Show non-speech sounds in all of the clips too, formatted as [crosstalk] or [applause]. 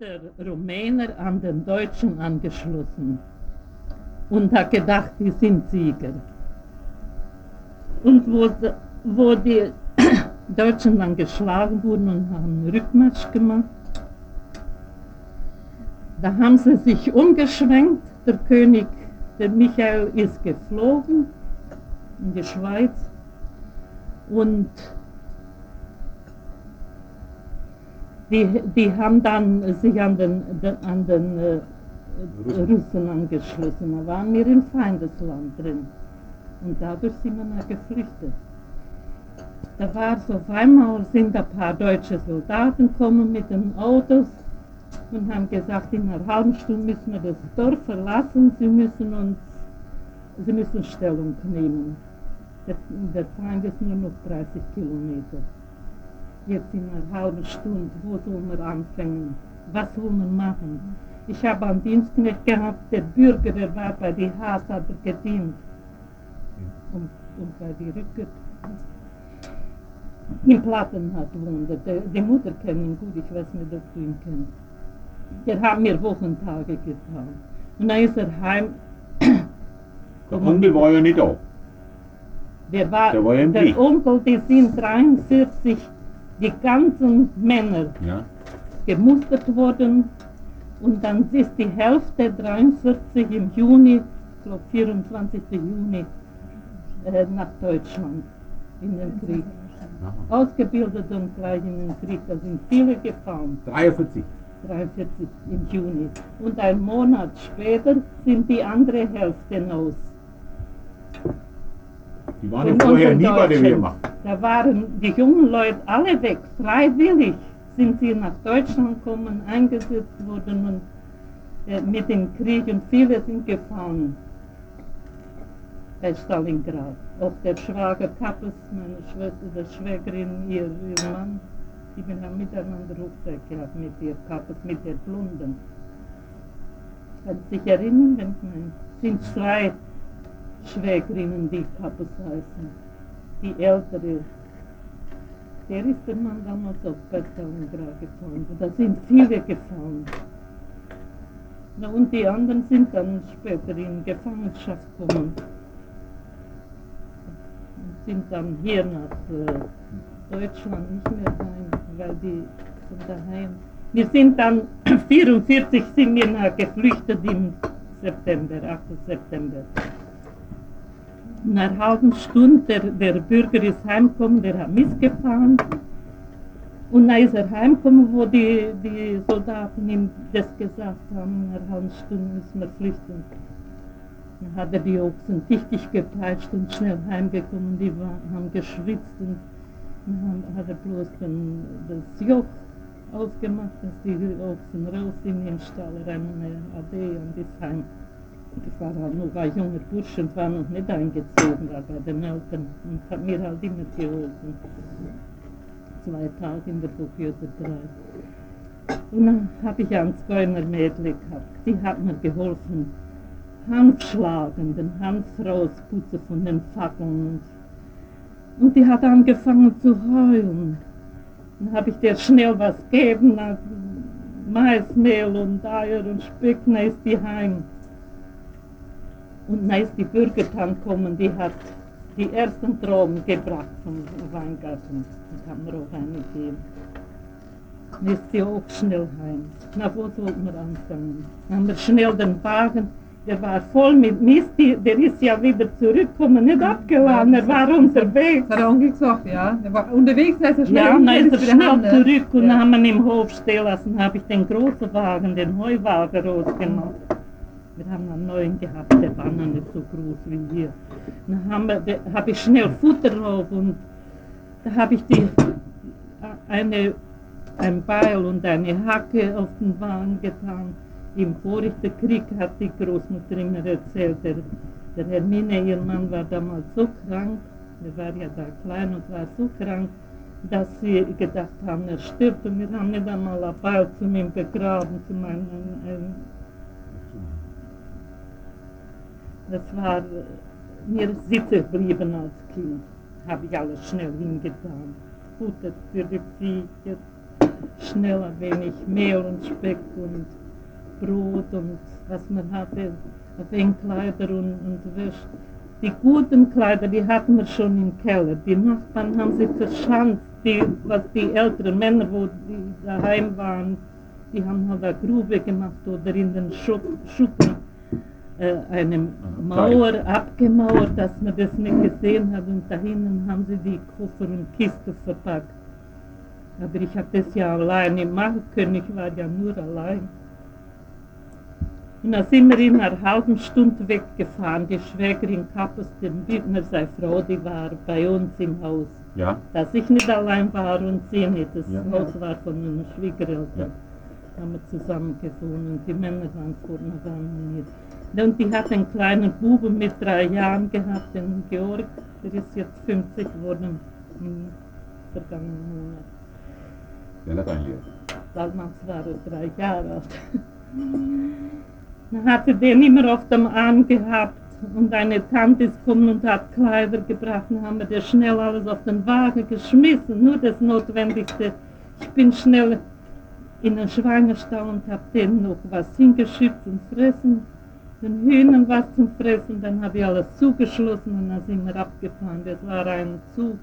der Rumäner an den Deutschen angeschlossen und hat gedacht, die sind Sieger. Und wo, wo die [clears throat] Deutschen dann geschlagen wurden und haben einen Rückmarsch gemacht, da haben sie sich umgeschwenkt. Der König, der Michael, ist geflogen in die Schweiz und die, die haben dann sich an den, an den äh, Russen angeschlossen. Da waren wir im Feindesland drin. Und dadurch sind wir dann geflüchtet. Da war so auf einmal sind ein paar deutsche Soldaten gekommen mit den Autos und haben gesagt, in einer halben Stunde müssen wir das Dorf verlassen, sie müssen uns, sie müssen Stellung nehmen. Der, der Feind ist nur noch 30 Kilometer. Jetzt in einer halben Stunde, wo sollen wir anfangen? Was sollen wir machen? Ich habe einen Dienstknecht gehabt, der Bürger, der war bei die Haas, hat er gedient. Und, und bei die Rückert in Platten hat wohnt. Die Mutter kennt ihn gut, ich weiß nicht, ob du ihn kennst. Der hat mir Wochentage getan. Und dann ist er heim. Der Onkel war ja nicht da. Der, war, Der war ja im der. Onkel, die sind 43, die ganzen Männer Ja. gemustert worden. Und dann ist die Hälfte 43 im Juni, ich glaube 24. Juni, äh, nach Deutschland in den Krieg. Aha. Ausgebildet und gleich in den Krieg. Da sind viele gefallen. 43. 43 im Juni. Und ein Monat später sind die andere Hälfte aus. Die waren ja vorher nie bei der. Wehrmacht. Da waren die jungen Leute alle weg, freiwillig sind sie nach Deutschland gekommen, eingesetzt worden und äh, mit dem Krieg und viele sind gefallen bei Stalingrad. Auch der Schwager Kappes, meine Schwester, der Schwägerin, ihr, ihr Mann, die haben miteinander gehabt mit ihr Kappes, mit der Blunden. Kann sich erinnern, wenn man, sind zwei Schwägerinnen, die Kappes heißen. Die ältere, der ist der Mann damals auch bei Stalingrad gefallen. Da sind viele gefallen. Na, und die anderen sind dann später in Gefangenschaft gekommen. Und sind dann hier nach äh, Deutschland nicht mehr rein, weil die von daheim. Wir sind dann [clears throat] 44 sind wir geflüchtet im September, 8. September. Nach einer halben Stunde, der, der Bürger ist heimgekommen, der hat missgefahren. Und dann ist er heimgekommen, wo die, die Soldaten ihm das gesagt haben, in einer halben Stunde müssen wir flüchten. Dann hat er die Ochsen dichtig gepeitscht und schnell heimgekommen, die war, haben geschwitzt und dann hat er bloß den, das Joch ausgemacht, dass die Ochsen raus sind im Stall er Ade und ist heim. Ich war halt noch ein junger Bursch und war noch nicht eingezogen, war bei den Eltern und hat mir halt immer geholfen. Zwei Tage in der Woche oder drei. Und dann habe ich ein Zigeunermädchen gehabt, die hat mir geholfen, Hanf schlagen, den Hanf rausputzen von den Fackeln. Und, die hat angefangen zu heulen. Dann habe ich dir schnell was gegeben, Maismehl und Eier und Speck, ist die heim. Und dann ist die Bürgertante gekommen, die hat die ersten Trauben gebracht vom Weingarten. Das haben wir auch eine gegeben. Dann ist sie auch schnell heim. Na, wo sollten wir anfangen? Dann haben wir schnell den Wagen, der war voll mit Mist, die- der ist ja wieder zurückgekommen, nicht abgeladen, er war unterwegs. Hat der Onkel gesagt, ja. Er war unterwegs, da ist er schnell Ja, dann ist er schnell ne? zurück und Ja. dann haben wir ihn im Hof stehen lassen, habe ich den großen Wagen, den Heuwagen rausgemacht. Wir haben einen neuen gehabt, der war noch nicht so groß wie hier. Dann habe ich schnell Futter drauf und da habe ich die, eine, ein Beil und eine Hacke auf den Wagen getan. Im vorigen Krieg hat die Großmutter immer erzählt, der, der Hermine, ihr Mann war damals so krank, er war ja da klein und war so krank, dass sie gedacht haben, er stirbt und wir haben nicht einmal ein Beil zu ihm begraben, zu meinem, ähm, das war mir sitzen geblieben als Kind, habe ich alles schnell hingetan. Futter für die Viecher, schnell ein wenig Mehl und Speck und Brot und was man hatte, ein Kleider und, und Wäsche. Die guten Kleider, die hatten wir schon im Keller. Die Nachbarn haben sie verschanzt, die, was die älteren Männer, wo die daheim waren, die haben halt eine Grube gemacht oder in den Schuppen, eine Mauer abgemauert, dass man das nicht gesehen hat und dahinten haben sie die Koffer und Kiste verpackt. Aber ich habe das ja alleine machen können, ich war ja nur allein. Und dann sind wir in einer halben Stunde weggefahren. Die Schwägerin Kappes, den Bündner, seine Frau, die war bei uns im Haus. Ja, Dass ich nicht allein war und sie nicht. Das Ja. Haus war von meinen Schwiegereltern. Ja. Haben wir zusammen gewohnt und die Männer waren vorne, waren nicht. Und die hat einen kleinen Buben mit drei Jahren gehabt, den Georg. Der ist jetzt 50 geworden im vergangenen Monat. der Lateinlehrer. Damals war er drei Jahre alt. Dann hatte den immer auf dem Arm gehabt und eine Tante ist gekommen und hat Kleider gebracht. Dann haben wir das schnell alles auf den Wagen geschmissen, nur das Notwendigste. Ich bin schnell in den Schweinerstall und habe denen noch was hingeschickt zum Fressen, den Hühnern was zum Fressen. Dann habe ich alles zugeschlossen und dann sind wir abgefahren. Das war ein Zug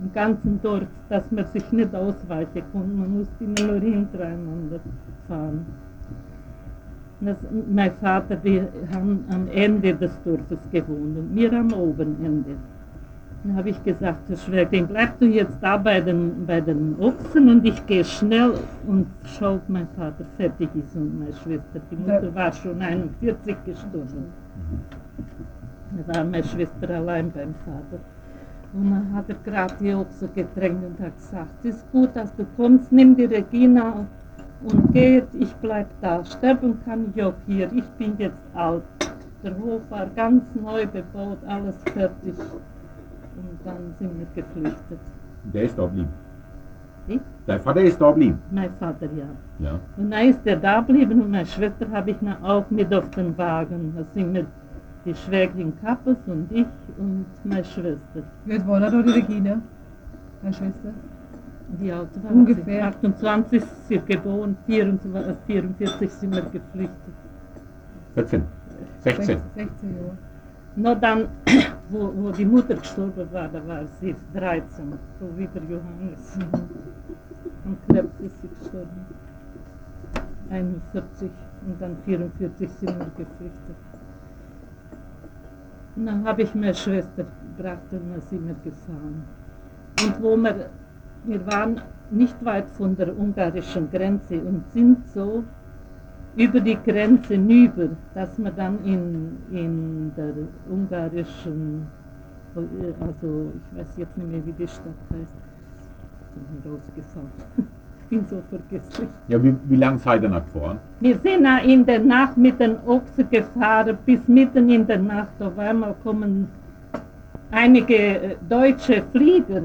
im ganzen Dorf, dass man sich nicht ausweichen konnte. Man musste immer nur hintereinander fahren. Das, mein Vater, die haben am Ende des Dorfes gewohnt und wir am oberen Ende. Dann habe ich gesagt, zur Schwägerin, bleib du jetzt da bei den, bei den Ochsen und ich gehe schnell und schau, ob mein Vater fertig ist und meine Schwester. Die Mutter war schon 41 gestorben. Da war meine Schwester allein beim Vater. Und dann hat er gerade die Ochse gedrängt und hat gesagt, es ist gut, dass du kommst, nimm die Regina und geht, ich bleib da. Sterben kann ich auch hier, ich bin jetzt alt. Der Hof war ganz neu bebaut, alles fertig. Und dann sind wir geflüchtet. Der ist da geblieben. Wie? Dein Vater ist da geblieben. Mein Vater ja. Ja. Und dann ist er da geblieben und meine Schwester habe ich dann auch mit auf den Wagen. Da sind wir die Schwägerin Kappes und ich und meine Schwester. Wie alt war da die Regina? Deine Schwester? Wie alt war Ungefähr. sie? 28 ist sie geboren, 24, 44 sind wir geflüchtet. 14. 16. 16 Jahre. Nur dann, wo, wo die Mutter gestorben war, da war sie 13, so wie der Johannes. Am Krebs ist sie gestorben. 41 und dann 44 sind wir geflüchtet. Und dann habe ich meine Schwester gebracht und dann sind wir gefahren. Und wo wir, wir waren nicht weit von der ungarischen Grenze und sind so über die Grenze hinüber, dass wir dann in, in der ungarischen, also ich weiß jetzt nicht mehr, wie die Stadt heißt, sind. [laughs] Ich bin so vergesslich. Ja, wie, wie lange seid ihr nach gefahren? Wir sind in der Nacht mit den Ochsen gefahren, bis mitten in der Nacht. Auf einmal kommen einige äh, deutsche Flieger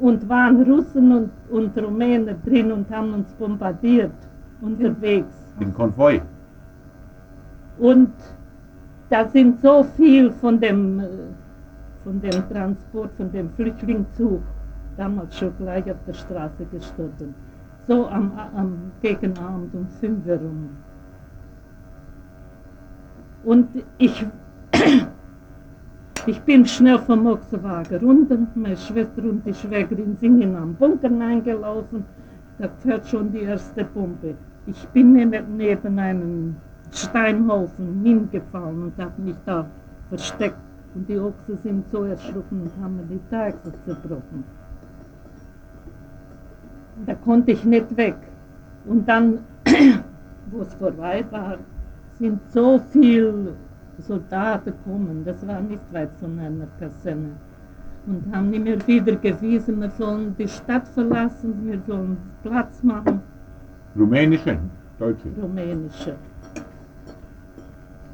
und waren Russen und, und Rumänen drin und haben uns bombardiert unterwegs. Den Konvoi. Und da sind so viel von dem, äh, von dem Transport, von dem Flüchtlingszug damals schon gleich auf der Straße gestorben. So am, am Gegenabend um 5 Uhr rum. Und ich, [clears throat] ich bin schnell vom Ochsenwagen runter, meine Schwester und die Schwägerin sind in einen Bunker eingelaufen, da fährt schon die erste Bombe. Ich bin neben, einem Steinhaufen hingefallen und habe mich da versteckt. Und die Ochsen sind so erschrocken und haben mir die Taxe zerbrochen. Da konnte ich nicht weg. Und dann, [clears throat] wo es vorbei war, sind so viele Soldaten gekommen. Das war nicht weit von einer Kaserne. Und haben mir wieder gewiesen, wir sollen die Stadt verlassen, wir sollen Platz machen Rumänische, Deutsche. rumänische.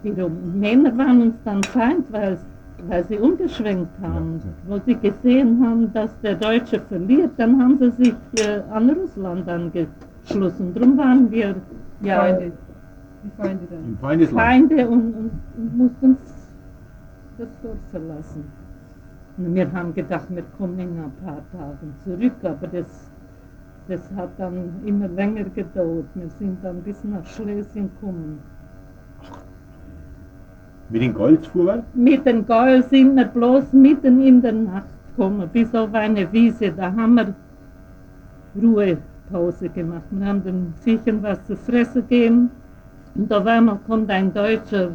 Die Rumäner waren uns dann Feind, weil, weil sie umgeschwenkt haben. Ja, Wo sie gesehen haben, dass der Deutsche verliert, dann haben sie sich äh, an Russland angeschlossen. Darum waren wir ja Feinde. Die Feinde dann. Feindesland. Feinde und, und, und mussten das Dorf verlassen. Und wir haben gedacht, wir kommen in ein paar Tagen zurück, aber das Das hat dann immer länger gedauert. Wir sind dann bis nach Schlesien gekommen. Mit den Goldsfuhrwerk? Mit den Gäuel sind wir bloß mitten in der Nacht gekommen, bis auf eine Wiese. Da haben wir Ruhepause gemacht. Wir haben den Viechern was zu fressen gegeben. Und auf einmal kommt ein deutscher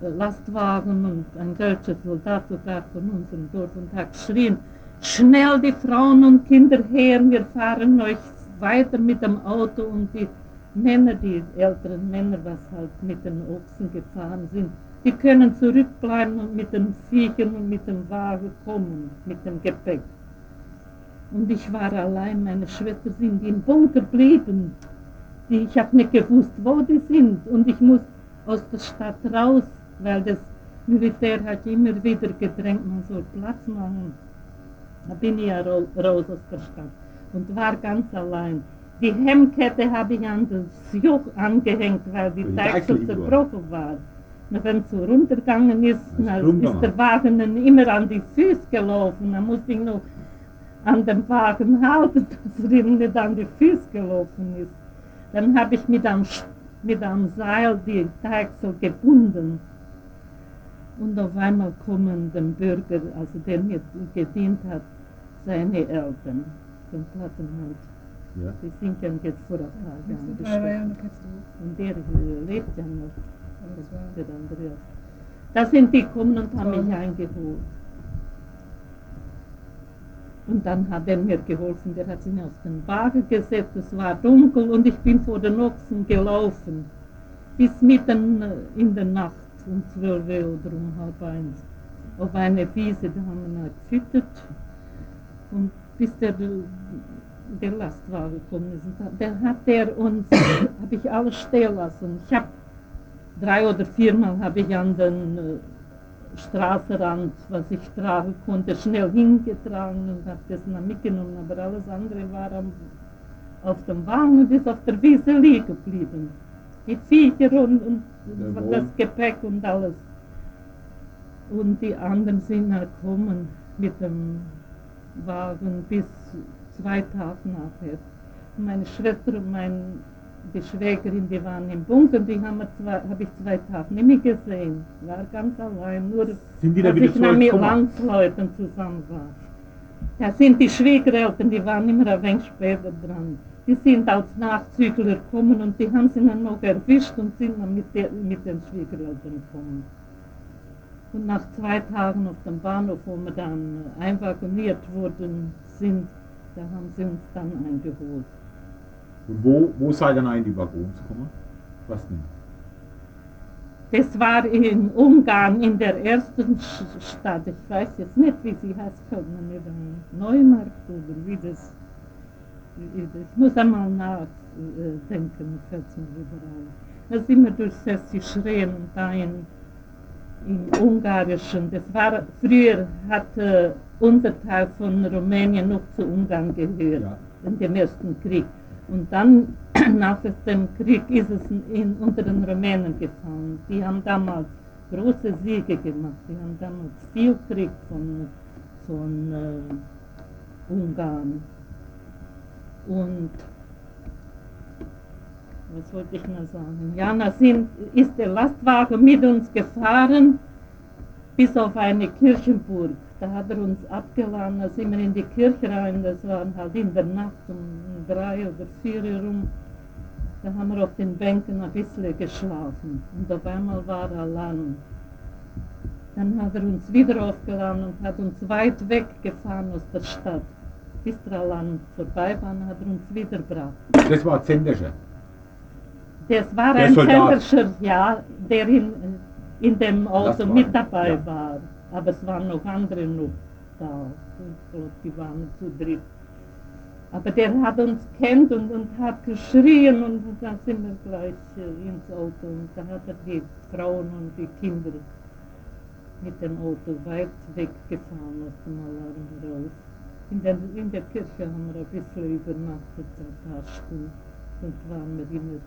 Lastwagen und ein deutscher Soldat sogar von unserem Dorf und hat geschrien, schnell die Frauen und Kinder her, wir fahren euch weiter mit dem Auto und die Männer, die älteren Männer, was halt mit den Ochsen gefahren sind, die können zurückbleiben und mit den Viechern und mit dem Wagen kommen, mit dem Gepäck. Und ich war allein, meine Schwester sind im Bunker geblieben. Ich habe nicht gewusst, wo die sind. Und ich muss aus der Stadt raus, weil das Militär hat immer wieder gedrängt, man soll Platz machen. Da bin ich ja ro- raus aus der Stadt und war ganz allein. Die Hemmkette habe ich an das Joch angehängt, weil die Deichsel Deichsel zerbrochen war. Und wenn es so runtergegangen ist, na, ist der Wagen dann immer an die Füße gelaufen. Dann musste ich noch an dem Wagen halten, [laughs] dass er ihm nicht an die Füße gelaufen ist. Dann habe ich mit einem, mit einem Seil die Deichsel gebunden. Und auf einmal kommen dem Bürger, also der mir gedient hat, seine Eltern von Plattenhand. Ja. Die sind ja jetzt vor ein paar Jetzt Jahren du drei gestorben. Jahre kennst du. Und der lebt ja noch, der Andreas. Da sind die gekommen und haben mich eingeholt. Und dann hat er mir geholfen, der hat sich aus dem Wagen gesetzt, es war dunkel und ich bin vor den Ochsen gelaufen. Bis mitten in der Nacht, um zwölf oder um halb eins, auf eine Wiese, da haben wir noch gefüttert. Und bis der, der Lastwagen gekommen ist, und da- der hat der uns, [coughs] habe ich alles stehen lassen. Ich habe drei oder viermal habe ich an den äh, Straßenrand, was ich tragen konnte, schnell hingetragen und habe das dann mitgenommen, aber alles andere war am, auf dem Wagen und ist auf der Wiese liegen geblieben. Die Viecher und, und das Gepäck und alles. Und die anderen sind halt gekommen mit dem Wagen bis zwei Tage nachher. Meine Schwester und mein, die Schwägerin, die waren im Bunker, die habe ich zwei Tage nicht mehr gesehen. War ganz allein, nur Sind die da als ich mit? Landsleuten zusammen war. Da sind die Schwiegereltern, die waren immer ein wenig später dran. Die sind als Nachzügler gekommen und die haben sie dann noch erwischt und sind dann mit, der, mit den Schwiegereltern gekommen. Und nach zwei Tagen auf dem Bahnhof, wo wir dann einvagoniert worden sind, da haben sie uns dann eingeholt. Und wo, wo seid ihr dann in die Waggons gekommen? Was denn? Das war in Ungarn, in der ersten Stadt. Ich weiß jetzt nicht, wie sie heißt, mir nicht ein. Neumarkt oder wie das. Ich muss einmal nachdenken, fällt mir ein. Da sind wir durch Sächsisch Rehen und da in, im Ungarischen. Das war, früher hat äh, unser Teil von Rumänien noch zu Ungarn gehört, Ja. in dem Ersten Krieg. Und dann, [clears throat] nach dem Krieg, ist es in, unter den Rumänen gefallen. Die haben damals große Siege gemacht. Die haben damals viel gekriegt von, von äh, Ungarn. Und was wollte ich noch sagen? Ja, da sind, ist der Lastwagen mit uns gefahren bis auf eine Kirchenburg. Da hat er uns abgeladen, da sind wir in die Kirche rein, das war halt in der Nacht um drei oder vier Uhr rum. Da haben wir auf den Bänken ein bisschen geschlafen und auf einmal war er allein. Dann hat er uns wieder aufgeladen und hat uns weit weggefahren aus der Stadt. Bis er allein vorbei war, hat er uns wieder gebracht. Das war Zendersche. Das war Der ein Soldat. Ja, der in, in dem Auto Lastwagen, mit dabei ja. war. Aber es waren noch andere noch da. Ich glaube, die waren zu dritt. Aber der hat uns kennt und, und hat geschrien und da sind wir gleich äh, ins Auto. Und da hat er die Frauen und die Kinder mit dem Auto weit weggefahren aus dem Alarm raus. In der, in der Kirche haben wir ein bisschen übernachtet, ein paar Stunden. Und waren wir immer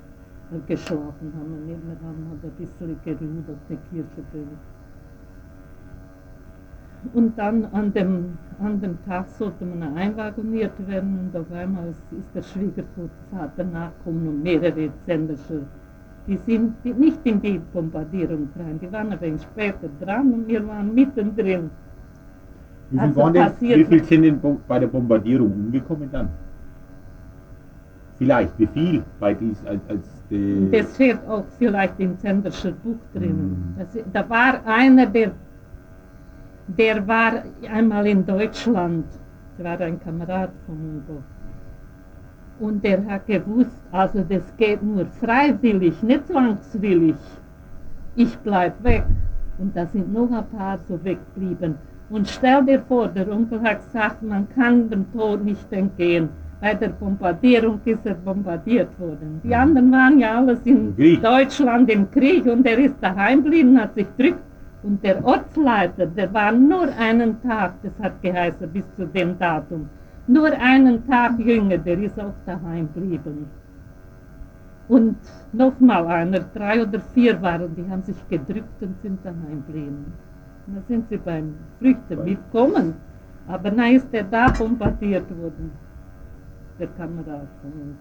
geschlafen, haben wir nicht mehr, haben halt ein bisschen auf der Kirche. drin. und dann an dem, an dem Tag sollte man einwagoniert werden und auf einmal ist, der Schwiegervater nachgekommen und mehrere Zendersche. Die sind die, nicht in die Bombardierung rein, die waren ein wenig später dran und wir waren mittendrin. Wie viel, Also waren denn, wie viel sind denn bei der Bombardierung umgekommen dann? Vielleicht, wie viel bei dies als, als die, Das steht auch vielleicht im Zenderscher Buch drinnen. Mhm. Das, da war einer, der, der war einmal in Deutschland, der war ein Kamerad von Hugo. Und der hat gewusst, also das geht nur freiwillig, nicht zwangswillig. Ich bleib weg. Und da sind noch ein paar so weggeblieben. Und stell dir vor, der Onkel hat gesagt, man kann dem Tod nicht entgehen. Bei der Bombardierung ist er bombardiert worden. Die anderen waren ja alles in Krieg. Deutschland im Krieg und er ist daheim geblieben, hat sich drückt. Und der Ortsleiter, der war nur einen Tag, das hat geheißen, bis zu dem Datum, nur einen Tag jünger, der ist auch daheim geblieben. Und nochmal einer, drei oder vier waren, die haben sich gedrückt und sind daheim geblieben. Und dann sind sie beim Früchte Bei- mitkommen. Aber dann ist er da bombardiert worden, der Kamerad von uns.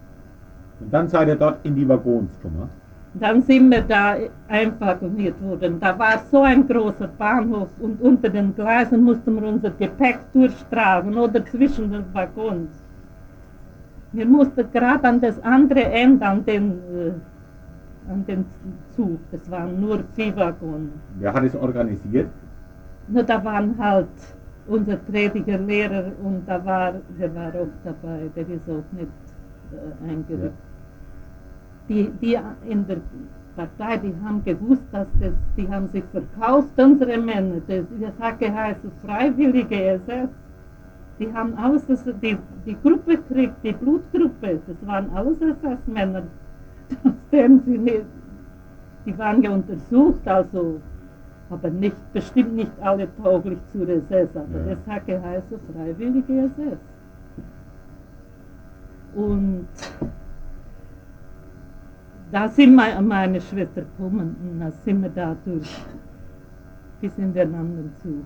und dann seid ihr dort in die Waggons gekommen. Dann sind wir da einwagoniert worden. Da war so ein großer Bahnhof und unter den Gleisen mussten wir unser Gepäck durchtragen oder zwischen den Waggons. Wir mussten gerade an das andere Ende, an den, äh, an den Zug. Das waren nur Viehwaggons. Wer hat es organisiert? Nur da waren halt unser Prediger Lehrer und da war, der war auch dabei, der ist auch nicht äh, eingerückt. Die, die in der Partei, die haben gewusst, dass das, die haben sich verkauft, unsere Männer, das, das hat geheißen freiwillige SS. Die haben alles, das, die, die Gruppe gekriegt, die Blutgruppe, das waren alles SS-Männer. [laughs] Sie nicht, die waren ja untersucht, also aber nicht, bestimmt nicht alle tauglich zur SS, aber Ja. es hat geheißen freiwillige SS. Und da sind mei- meine Schwester gekommen und da sind wir da durch bis in den anderen Zug.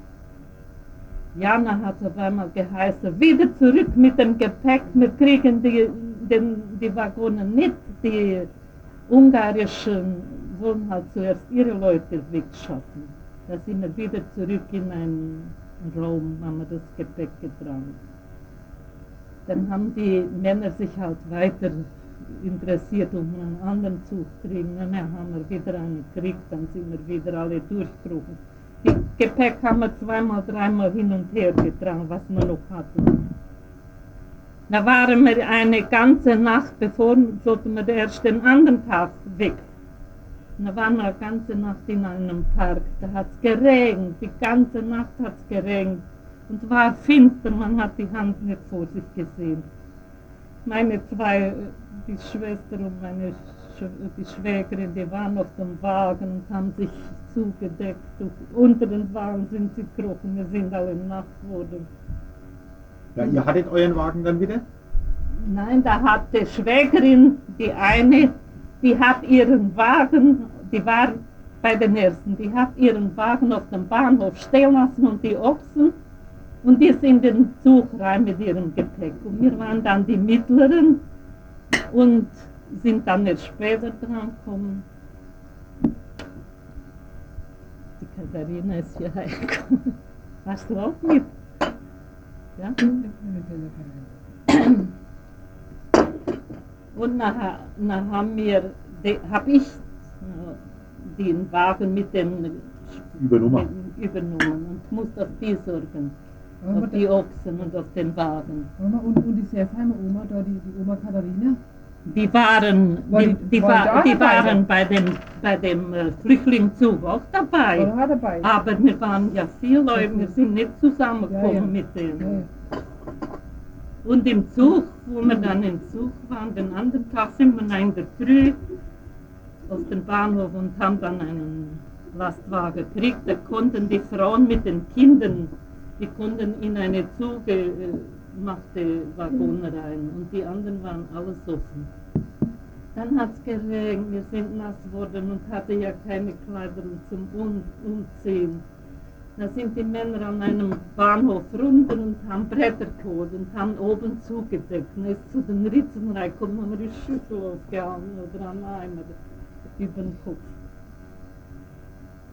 Jana hat auf einmal geheißen, wieder zurück mit dem Gepäck, wir kriegen die, den, die Waggonen nicht, die ungarischen wollen halt zuerst ihre Leute wegschaffen. Da sind wir wieder zurück in einen Raum, haben wir das Gepäck getragen. Dann haben die Männer sich halt weiter interessiert, um einen anderen Zug zu kriegen. Dann haben wir wieder einen gekriegt, dann sind wir wieder alle durchgebrochen. Die Gepäck haben wir zweimal, dreimal hin und her getragen, was wir noch hatten. Da waren wir eine ganze Nacht, bevor sollten wir erst den anderen Tag weg. Und da waren wir eine ganze Nacht in einem Park. Da hat es geregnet, die ganze Nacht hat es geregnet. Und war finster, man hat die Hand nicht vor sich gesehen. Meine zwei, die Schwester und meine Sch die Schwägerin, die waren auf dem Wagen und haben sich zugedeckt. Und unter den Wagen sind sie gekrochen, wir sind alle nacht geworden. Ja, ihr hattet euren Wagen dann wieder? Nein, da hat die Schwägerin, die eine, die hat ihren Wagen, die war bei den ersten, die hat ihren Wagen auf dem Bahnhof stehen lassen und die Ochsen und die sind in den Zug rein mit ihrem Gepäck. Und wir waren dann die Mittleren und sind dann erst später dran gekommen. Die Katharina ist hier reingekommen. Warst du auch mit? Ja? Und nachher, nachher haben wir, habe ich äh, den Wagen mit dem Übernommen. mit- übernommen und musste auf die sorgen, auf die Ochsen und auf den Wagen. Und, und die Serfheimer Oma, da die, die Oma Katharina, Die waren, War die, die- die, war die waren bei dem, bei dem äh, Flüchtlingszug auch dabei. da dabei? Aber wir waren ja vier Leute, wir sind nicht zusammengekommen Ja, ja. mit denen. Und im Zug, wo wir dann im Zug waren, den anderen Tag sind wir in der Früh auf den Bahnhof und haben dann einen Lastwagen gekriegt. Da konnten die Frauen mit den Kindern, die konnten in eine zugemachte Waggon rein und die anderen waren alles offen. Dann hat es geregnet, wir sind nass geworden und hatten ja keine Kleider zum um Umziehen. Da sind die Männer an einem Bahnhof runter und haben Bretter geholt und haben oben zugedeckt. Und ist zu den Ritzen reingekommen, haben wir die Schüssel aufgehauen oder an Eimer über den Kopf.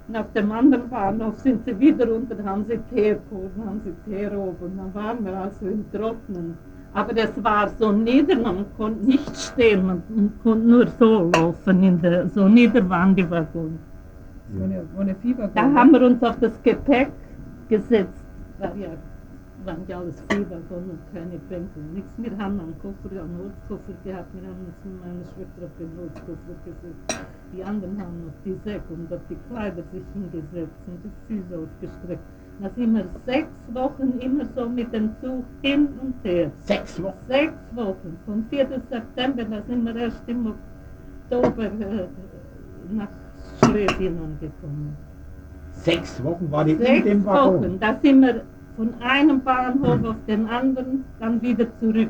Nach dem anderen Bahnhof sind sie wieder runter, haben sie Teer geholt, haben sie Teer oben. Dann waren wir also im Trocknen. Aber es war so nieder, man konnte nicht stehen, man konnte nur so laufen, in der, so nieder waren die Waggons. Eine, wo eine Fieber Da haben wir uns auf das Gepäck gesetzt. War ja, waren ja alles Viehwaggon und keine Bänke, nichts. Wir haben einen Koffer, einen Holzkoffer gehabt, wir haben uns mit meiner Schwester auf den Holzkoffer gesetzt. Die anderen haben auf die Säcke und auf die Kleider sich hingesetzt und die Füße ausgestreckt. Da sind wir sechs Wochen immer so mit dem Zug hin und her. Sechs Wochen. Sechs Wochen. Vom 4. September, da sind wir erst im Oktober äh, nach Schlesien angekommen. Sechs Wochen war die in Sechs dem Waggon. Wochen. Da sind wir von einem Bahnhof auf den anderen, dann wieder zurück.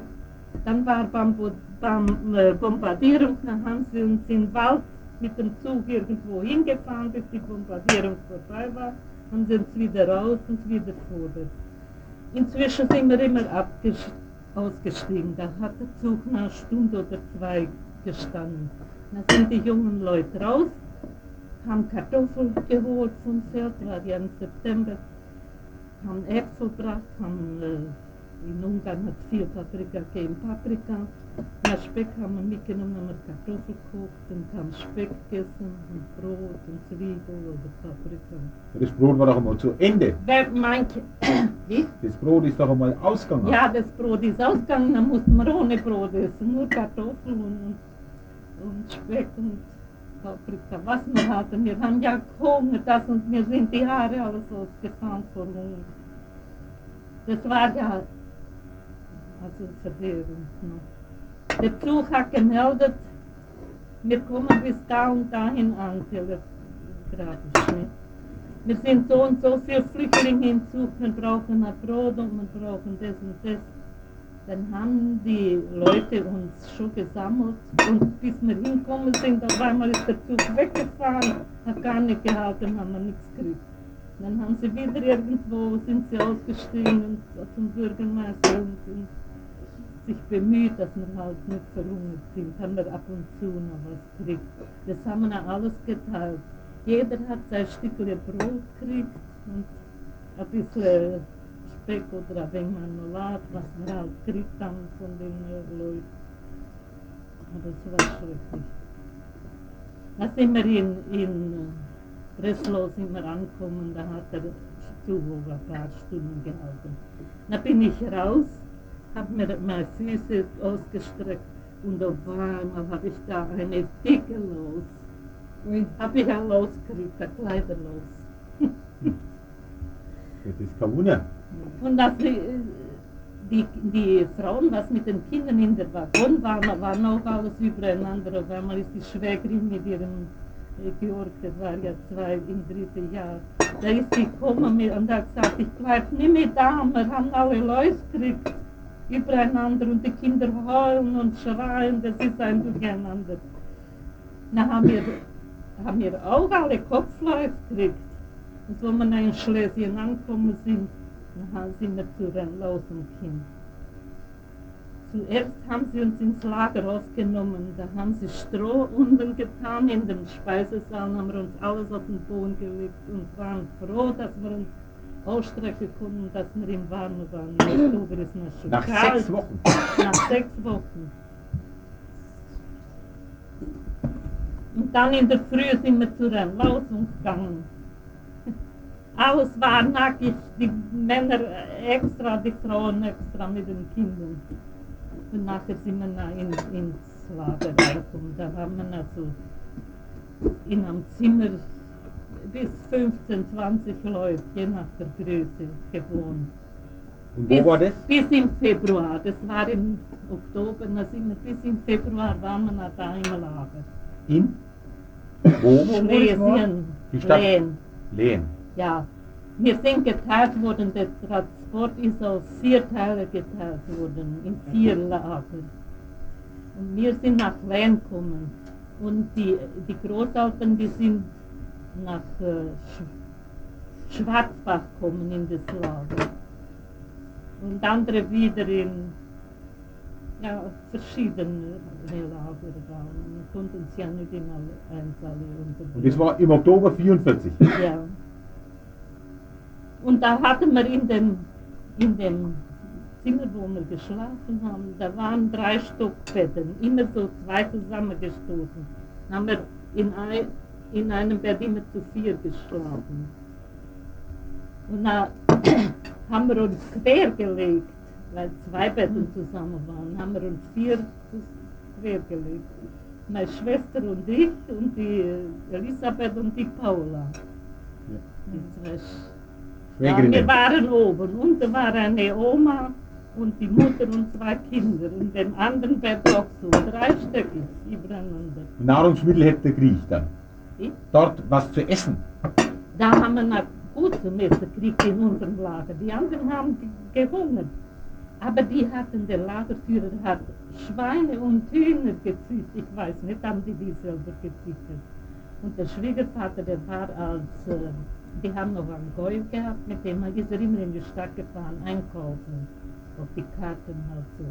Dann war beim, beim äh, Bombardierung, dann haben sie uns in den Wald mit dem Zug irgendwo hingefahren, bis die Bombardierung vorbei war, haben sie uns wieder raus und wieder vorwärts. Inzwischen sind wir immer ausgestiegen. Da hat der Zug nach einer Stunde oder zwei gestanden. Da sind die jungen Leute raus, haben Kartoffeln geholt vom Feld, war ja im September, haben Äpfel gebracht, haben äh, in Ungarn hat viel Paprika gegeben, Paprika. Na, Speck haben wir mitgenommen, haben wir Kartoffeln gekocht und haben Speck gegessen und Brot und Zwiebel oder Paprika. Das Brot war doch einmal zu Ende. Wer [coughs] wie? Das Brot ist doch einmal ausgegangen. Ja, das Brot ist ausgegangen, dann mussten wir ohne Brot essen, nur Kartoffeln und, und Speck und Paprika, was wir hatten. Wir haben ja gehungert, das und mir sind die Haare alles ausgefahren vor Hunger. Das war ja also verheerend. Ne? Der Zug hat gemeldet, wir kommen bis da und dahin an, telegrafisch. Ne? Wir sind so und so viele Flüchtlinge im Zug, wir brauchen ein Brot und wir brauchen das und das. Dann haben die Leute uns schon gesammelt und bis wir hinkommen sind, auf einmal ist der Zug weggefahren, hat gar nicht gehalten, haben wir nichts gekriegt. Dann haben sie wieder irgendwo, sind sie ausgestiegen und zum Bürgermeister und, und sich bemüht, dass wir halt nicht verhungert sind, haben wir ab und zu noch was gekriegt. Das haben wir alles geteilt. Jeder hat sein Stückchen Brot gekriegt und ein bisschen Speck oder ein wenig Marmelade, was wir halt gekriegt haben von den äh, Leuten. Aber es war schrecklich. Da sind wir in, in äh, Breslau sind wir angekommen, da hat der Zug ein paar Stunden gehalten. Dann bin ich raus, habe mir meine Füße ausgestreckt und auf einmal habe ich da eine dicke Los. Habe ich ein Los gekriegt, ein Kleiderlos. Das ist kein Wunder. Und dass die, die, die Frauen, was mit den Kindern in der Waggon waren, waren auch alles übereinander. Auf einmal ist die Schwägerin mit ihrem äh, Georg, das war ja zwei im dritten Jahr, da ist sie gekommen und hat gesagt, ich bleib nicht mehr da, wir haben alle Leute gekriegt, übereinander und die Kinder heulen und schreien, das ist ein Durcheinander. Dann haben wir, haben wir auch alle Kopfläufe gekriegt. Und wo wir in Schlesien angekommen sind, dann sind wir zu den losen Kind. Zuerst haben sie uns ins Lager aufgenommen, da haben sie Stroh unten getan in dem Speisesaal, haben wir uns alles auf den Boden gelegt und waren froh, dass wir uns ausstrecken konnten, dass wir im Warmen waren. Im Oktober ist es schon Nach kalt. sechs Wochen. Nach sechs Wochen. Und dann in der Früh sind wir zu den Losung gegangen. Alles war nackig, die Männer extra, die Frauen extra mit den Kindern. Und nachher sind wir nach in, ins Lager reingekommen. Da haben wir also in einem Zimmer bis 15, 20 Leute, je nach der Größe, gewohnt. Und wo war das? Bis im Februar, das war im Oktober, da sind wir, bis im Februar waren wir noch da im Lager. In? Wo? Schlesien, Die Stadt? Lehn, Lehen. Ja. Wir sind geteilt worden, der Transport ist auf vier Teile geteilt worden, in vier Lager. Und wir sind nach Lehn gekommen. Und die, die Großeltern, die sind nach äh, Sch- Schwarzbach kommen in das Lager. Und andere wieder in ja, verschiedene Lager waren. Wir konnten sie ja nicht immer eins alle unterbringen. Und das war im Oktober 44. Ja. Und da hatten wir in dem, in dem Zimmer, wo wir geschlafen haben, da waren drei Stockbetten, immer so zwei zusammengestoßen. Dann haben wir in, ein, in einem Bett immer zu vier geschlafen. Und dann [coughs] haben wir uns quer gelegt, weil zwei Betten zusammen waren, haben wir uns vier quer gelegt. Meine Schwester und ich und die Elisabeth und die Paula. Die zwei ja, wir waren oben und da war eine Oma und die Mutter und zwei Kinder und dem anderen Bett auch so, drei Stück übereinander. Nahrungsmittel hätte gekriegt dann? Ich? Dort was zu essen? Da haben wir noch gut zum Essen gekriegt in unserem Lager. Die anderen haben gehungert. Aber die hatten, der Lagerführer hat Schweine und Hühner gezüchtet. Ich weiß nicht, haben die die selber gezüchtet. Und der Schwiegervater, der war als äh, die haben noch einen Golf gehabt, mit dem ist er immer in die Stadt gefahren, einkaufen. Auf die Karten halt so.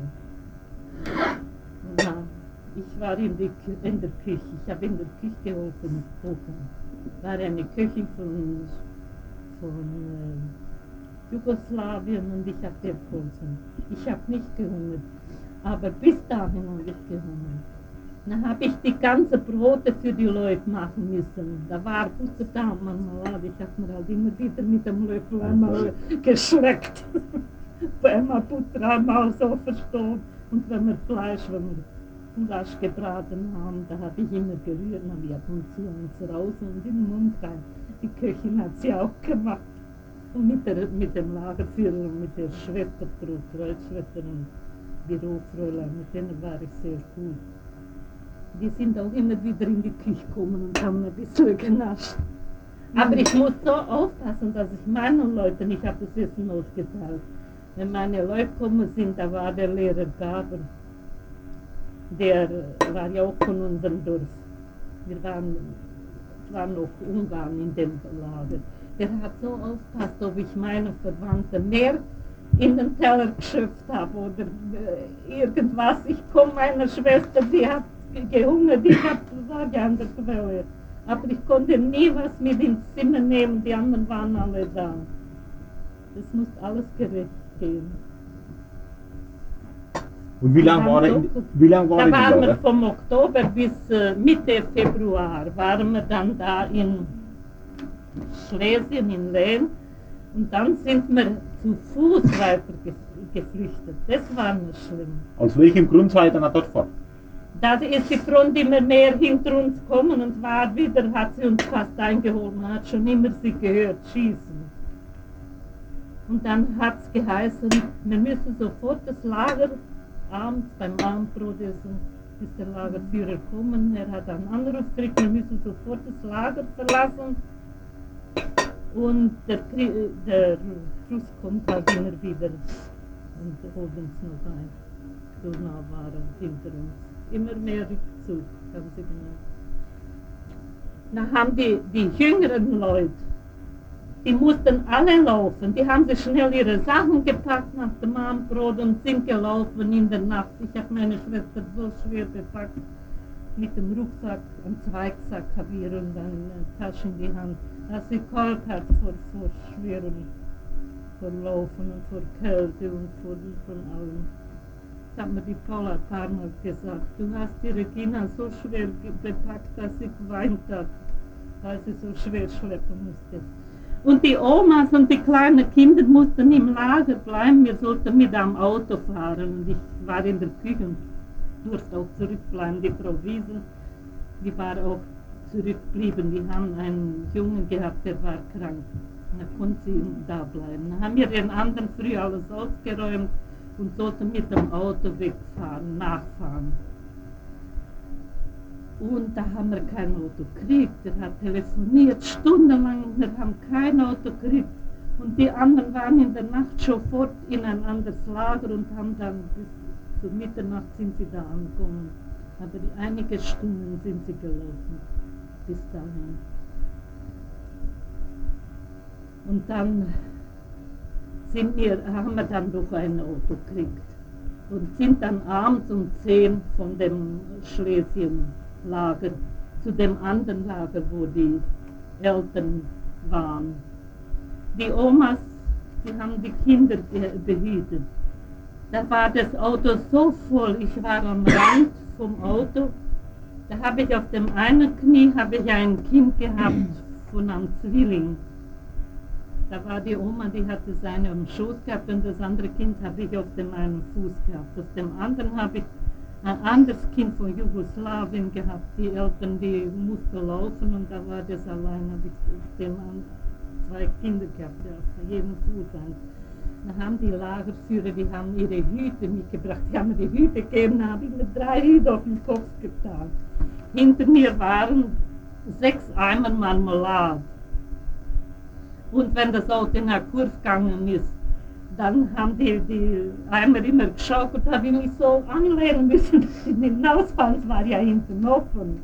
Ja, ich war in, die, in der Küche, ich habe in der Küche geholfen, kochen. War eine Köchin von, von äh, Jugoslawien und ich habe geholfen. Ich habe nicht gehungert, aber bis dahin habe ich gehungert. Dann habe ich die ganze Brote für die Leute machen müssen. Da war Butter da manchmal, ich habe mir halt immer wieder mit dem Löffel einmal geschreckt. [laughs] einmal Butter, einmal so verstoßen. Und wenn wir Fleisch, wenn wir Fleisch gebraten haben, da habe ich immer gerührt, dann habe ich ab und zu eins raus und in den Mund rein. Die Köchin hat sie auch gemacht. Und mit, der, mit dem Lagerführer und mit der Schwester, Kreuzschwester und Bürofräulein, mit denen war ich sehr gut die sind auch immer wieder in die Küche gekommen und haben ein bisschen genascht. Aber ich muss so aufpassen, dass ich meinen Leuten, ich habe das Wissen ausgeteilt, wenn meine Leute kommen sind, da war der Lehrer Gaber, der war ja auch von unserem Dorf. Wir waren, waren noch Ungarn in dem Lager. Der hat so aufgepasst, ob ich meine Verwandten mehr in den Teller geschöpft habe oder äh, irgendwas. Ich komme meiner Schwester, die hat gehungert, ich habe ja, an der Quelle. Aber ich konnte nie was mit ins Zimmer nehmen, die anderen waren alle da. Das muss alles gerecht gehen. Und wie lange war, in, wie lang war Da waren wir vom Oktober bis äh, Mitte Februar, waren wir dann da in Schlesien, in Lehn. Und dann sind wir zu Fuß weiter geflüchtet. Das war nicht schlimm. Aus welchem Grund seid ihr dort fort? Da ist die Front immer mehr hinter uns gekommen und war wieder, hat sie uns fast eingeholt. Man hat schon immer sie gehört, schießen. Und dann hat es geheißen, wir müssen sofort das Lager abends beim Abendbrot essen, ist der Lagerführer gekommen. Er hat einen Anruf gekriegt, wir müssen sofort das Lager verlassen. Und der, der Russ kommt halt immer wieder und holt uns noch ein. So nah war er hinter uns immer mehr Rückzug, haben sie gemerkt. Dann haben die, die jüngeren Leute, die mussten alle laufen, die haben sich schnell ihre Sachen gepackt nach dem Abendbrot und sind gelaufen in der Nacht. Ich habe meine Schwester so schwer bepackt mit dem Rucksack, am Zweigsack habe ich ihr und Tasche in die Hand, dass sie kalt hat vor, vor schwerem, vor Laufen und vor Kälte und vor, von allem hat mir die Paula Mal gesagt, du hast die Regina so schwer bepackt, dass sie geweint hat, weil sie so schwer schleppen musste. Und die Omas und die kleinen Kinder mussten im Lager bleiben, wir sollten mit am Auto fahren. Und ich war in der Küche und durfte auch zurückbleiben. Die Frau Wiesel, die war auch zurückgeblieben. Die haben einen Jungen gehabt, der war krank. Da konnte sie da bleiben. Dann haben wir den anderen früh alles ausgeräumt und sollte mit dem Auto wegfahren, nachfahren. Und da haben wir kein Auto gekriegt. Er hat telefoniert, stundenlang, wir haben kein Auto gekriegt. Und die anderen waren in der Nacht schon fort in ein anderes Lager und haben dann bis zur Mitternacht sind sie da angekommen. Aber einige Stunden sind sie gelaufen bis dahin. Und dann sind wir, haben wir dann doch ein Auto gekriegt und sind dann abends um 10 von dem Schlesienlager zu dem anderen Lager, wo die Eltern waren. Die Omas, die haben die Kinder be- behütet. Da war das Auto so voll, ich war am Rand vom Auto. Da habe ich auf dem einen Knie habe ich ein Kind gehabt von einem Zwilling. Da war die Oma, die hatte seine am Schoß gehabt und das andere Kind habe ich auf dem einen Fuß gehabt. Auf dem anderen habe ich ein anderes Kind von Jugoslawien gehabt. Die Eltern, die mussten laufen und da war das allein, habe ich dem zwei Kinder gehabt, die auf jedem Fuß eins. Da haben die Lagerführer, die haben ihre Hüte mitgebracht, die haben mir die Hüte gegeben, da habe ich mir drei Hüte auf den Kopf getan. Hinter mir waren sechs Eimer Marmelade. Und wenn das Auto in der Kurve gegangen ist, dann haben die, die Eimer immer geschaut und habe ich mich so anlehnen müssen, dass ich hinausfallen. Es war ja hinten offen.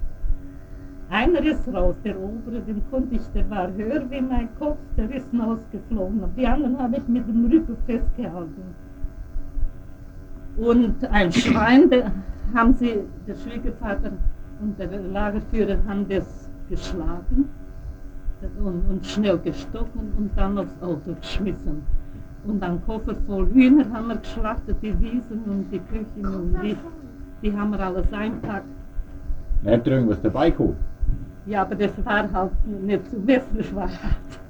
Einer ist raus, der obere, den konnte ich, der war höher wie mein Kopf, der ist rausgeflogen. Und die anderen habe ich mit dem Rücken festgehalten. Und ein Schwein, der haben sie, der Schwiegervater und der Lagerführer haben das geschlagen und, und schnell gestochen und dann aufs Auto geschmissen. Und einen Koffer voll Hühner haben wir geschlachtet, die Wiesen und die Küchen und die, die haben wir alles einpackt. Da habt ihr irgendwas dabei geholt? Ja, aber das war halt nicht zu wissen, das war halt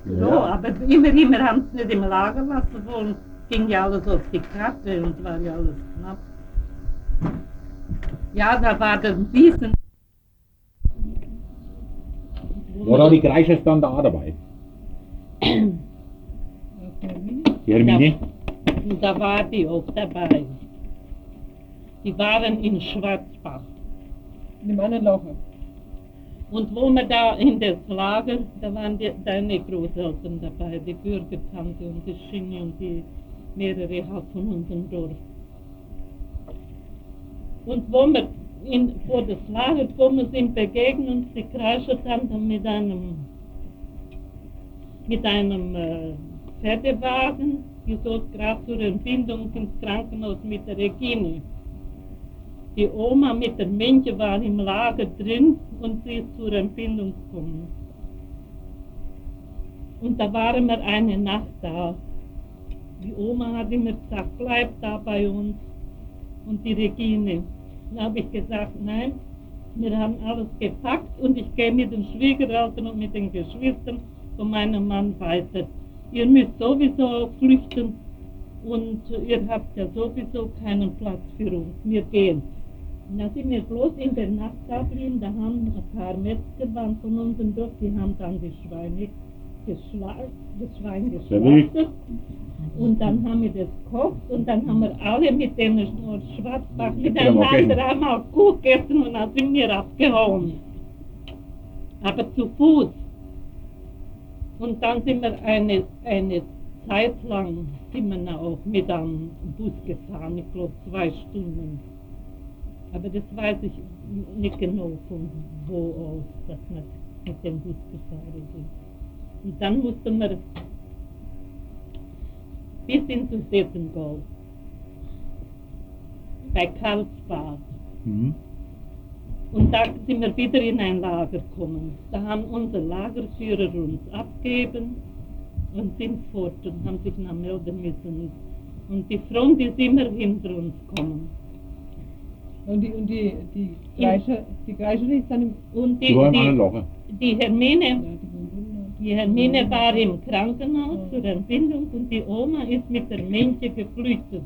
Ja. so. Aber immer, immer haben sie nicht im Lager lassen wollen. Ging ja alles auf die Karte und war ja alles knapp. Ja, da war der Wiesen. Da die Kreischer dann da auch dabei? Die Hermine? Und da war die auch dabei. Die waren in Schwarzbach. In dem anderen Lager. Und wo wir da in das Lager, da waren die, deine Großeltern dabei, die Bürgertante und die Schinni und die mehrere halt von unserem Dorf. Und wo wir in, vor das Lager gekommen sind, begegnen uns die Kreischertante mit einem, mit einem äh, Pferdewagen, die sollte gerade zur Entbindung ins Krankenhaus mit der Regine. Die Oma mit der Männchen war im Lager drin und sie ist zur Entbindung gekommen. Und da waren wir eine Nacht da. Die Oma hat immer gesagt, bleib da bei uns. Und die Regine. Dann habe ich gesagt, nein, wir haben alles gepackt und ich gehe mit den Schwiegereltern und mit den Geschwistern von meinem Mann weiter. Ihr müsst sowieso flüchten und ihr habt ja sowieso keinen Platz für uns. Wir gehen. Da sind wir bloß in der Nacht da geblieben, da haben ein paar Metzger waren von unserem Dorf, die haben dann die Schweine geschlagen, das Schwein geschlachtet. Und dann haben wir das gekocht und dann haben wir alle mit dem Schwarzbach miteinander einmal Kuh gegessen und dann sind wir abgehauen. Aber zu Fuß. Und dann sind wir eine, eine Zeit lang sind wir auch mit einem Bus gefahren, ich glaube zwei Stunden. Aber das weiß ich nicht genau von wo aus, dass wir mit dem Bus gefahren sind. Und dann mussten wir bis in Sudetengau, bei Karlsbad. Mhm. Und da sind wir wieder in ein Lager gekommen. Da haben unsere Lagerführer uns abgegeben und sind fort und haben sich noch melden müssen. Und die Front ist immer hinter uns gekommen. Und die, und die, die Kreischer, die Kreischer ist dann im, Und die, Die die, die Hermine, ja, die die Hermine war im Krankenhaus zur Entbindung und die Oma ist mit der Männchen geflüchtet.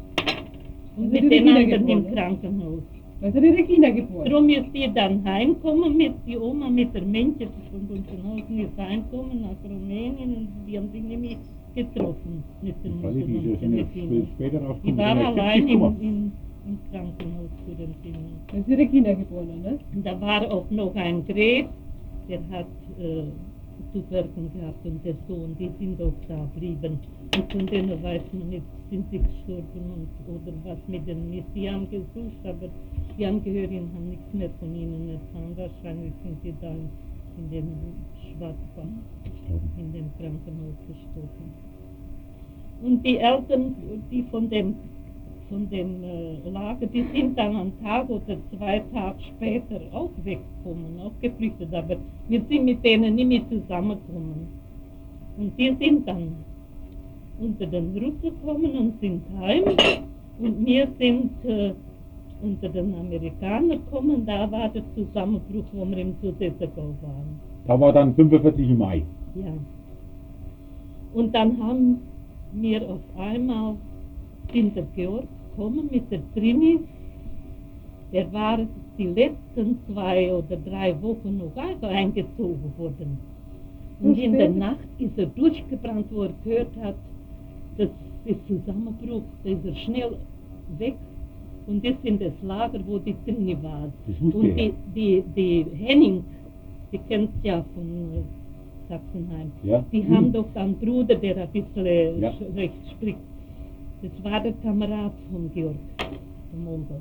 Und Also mit den anderen im Krankenhaus. Ist ja die Regina geboren. Darum ist die dann heimgekommen mit, die Oma mit der Männchen von Gunzenhausen ist heimgekommen nach Rumänien und die haben sich nämlich getroffen mit den Weil die, war allein 70 im, im, im Krankenhaus zu den Kindern. Da die Regina geboren, ne? Und da war auch noch ein Gräf, der hat äh, zu wirken gehabt und der Sohn, die sind auch da geblieben. Und von denen weiß man nicht, sind sie gestorben und, oder was mit denen ist. Die haben gesucht, aber die Angehörigen haben nichts mehr von ihnen erfahren. Wahrscheinlich sind sie da in den Schwarzbach, in den Krankenhaus gestorben. Und die Eltern, die von dem, von dem äh, Lager, die sind dann einen Tag oder zwei Tage später auch weggekommen, auch geflüchtet, aber wir sind mit denen nicht mehr zusammengekommen. Und die sind dann unter den Russen gekommen und sind heim und wir sind äh, unter den Amerikanern gekommen, da war der Zusammenbruch, wo wir im Sudetengau waren. Da war dann 45. Mai. Ja. Und dann haben wir auf einmal sind der Georg gekommen mit der Trini. Der war die letzten zwei oder drei Wochen noch also eingezogen worden. Und So in der? Nacht ist er durchgebrannt, wo er gehört hat, dass ist Zusammenbruch, da ist er schnell weg und ist in das Lager, wo die Trini war. Und die, die, die Henning, die kennst ja von äh, Sachsenheim, Ja. die Mhm. haben doch einen Bruder, der ein bisschen Ja. recht spricht. Das war der Kamerad von Georg, vom Mongo.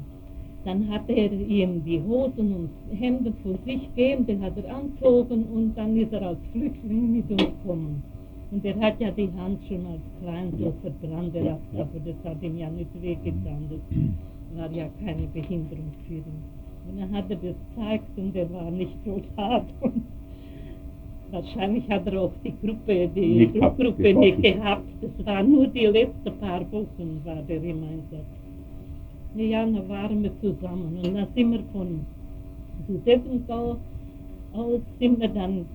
Dann hat er ihm die Hosen und Hemden von sich gegeben, die hat er angezogen und dann ist er als Flüchtling mit uns gekommen. Und er hat ja die Hand schon als klein so verbrannt, er ja. aber das hat ihm ja nicht wehgetan. Das war ja keine Behinderung für ihn. Und dann hat er das gezeigt und er war nicht so hart. Wahrscheinlich hat er auch die Gruppe, die Nicht gehabt, Gruppe das war nicht gehabt. Das war nur die letzten paar Wochen war der im Einsatz. Ja, dann waren wir zusammen und dann sind wir von Sudetengau aus sind wir dann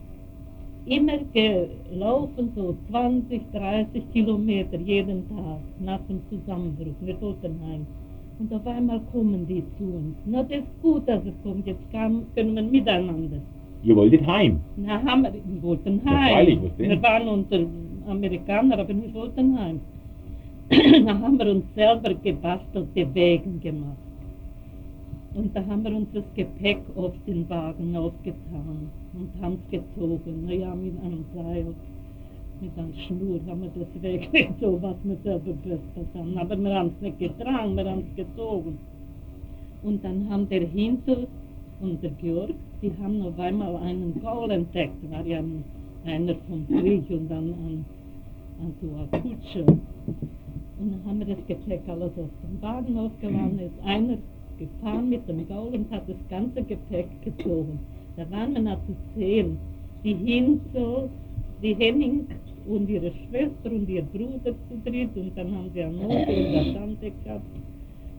immer gelaufen, so 20, 30 Kilometer jeden Tag nach dem Zusammenbruch. Wir wollten heim. Und auf einmal kommen die zu uns. Na, das ist gut, dass er kommt. Jetzt kann, können wir miteinander. Ihr wolltet heim. Na, haben wir, wir wollten Ja, heim. freilich, was denn? wir waren unter Amerikaner, aber wir wollten heim. da haben wir uns selber gebastelte Wägen gemacht. Und da haben wir uns das Gepäck auf den Wagen aufgetan und haben es gezogen. Naja, mit einem Seil, mit einer Schnur haben wir das weggezogen, [laughs] was wir selber gebastelt haben. Aber wir haben es nicht getragen, wir haben es gezogen. Und dann haben der Hintel und der Georg, die haben auf einmal einen Gaul entdeckt, war ja ein- einer vom Krieg und dann an, an so eine Kutsche. Und dann haben wir das Gepäck alles auf den Wagen aufgeladen, ist einer gefahren mit dem Gaul und hat das ganze Gepäck gezogen. Da waren wir zu sehen, die Hinzel, die Henning und ihre Schwester und ihr Bruder zu dritt und dann haben sie einen Onkel und eine Tante gehabt.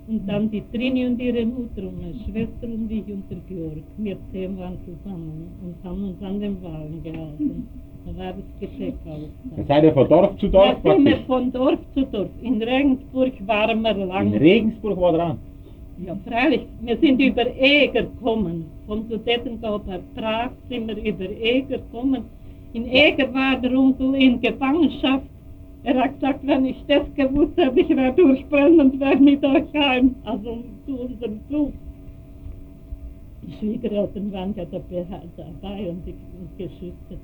Und dann die Trini und ihre Mutter und meine Schwester und ich und der Georg. Wir zehn waren zusammen und haben uns an den Wagen gehalten. Da war das Da alles. seid ihr von Dorf zu Dorf Da sind wir von Dorf zu Dorf. In Regensburg waren wir In lang. Regensburg war dran. Ja, freilich. Wir sind über Eger gekommen. Von Sudetengau per Prag sind wir über Eger gekommen. In Eger war der Onkel in Gefangenschaft. Er hat gesagt, wenn ich das gewusst hätte, ich wäre durchbrennen und wäre mit euch heim. Also zu unserem Zug. Die Schwiegereltern waren ja dabei, dabei und die geschützt.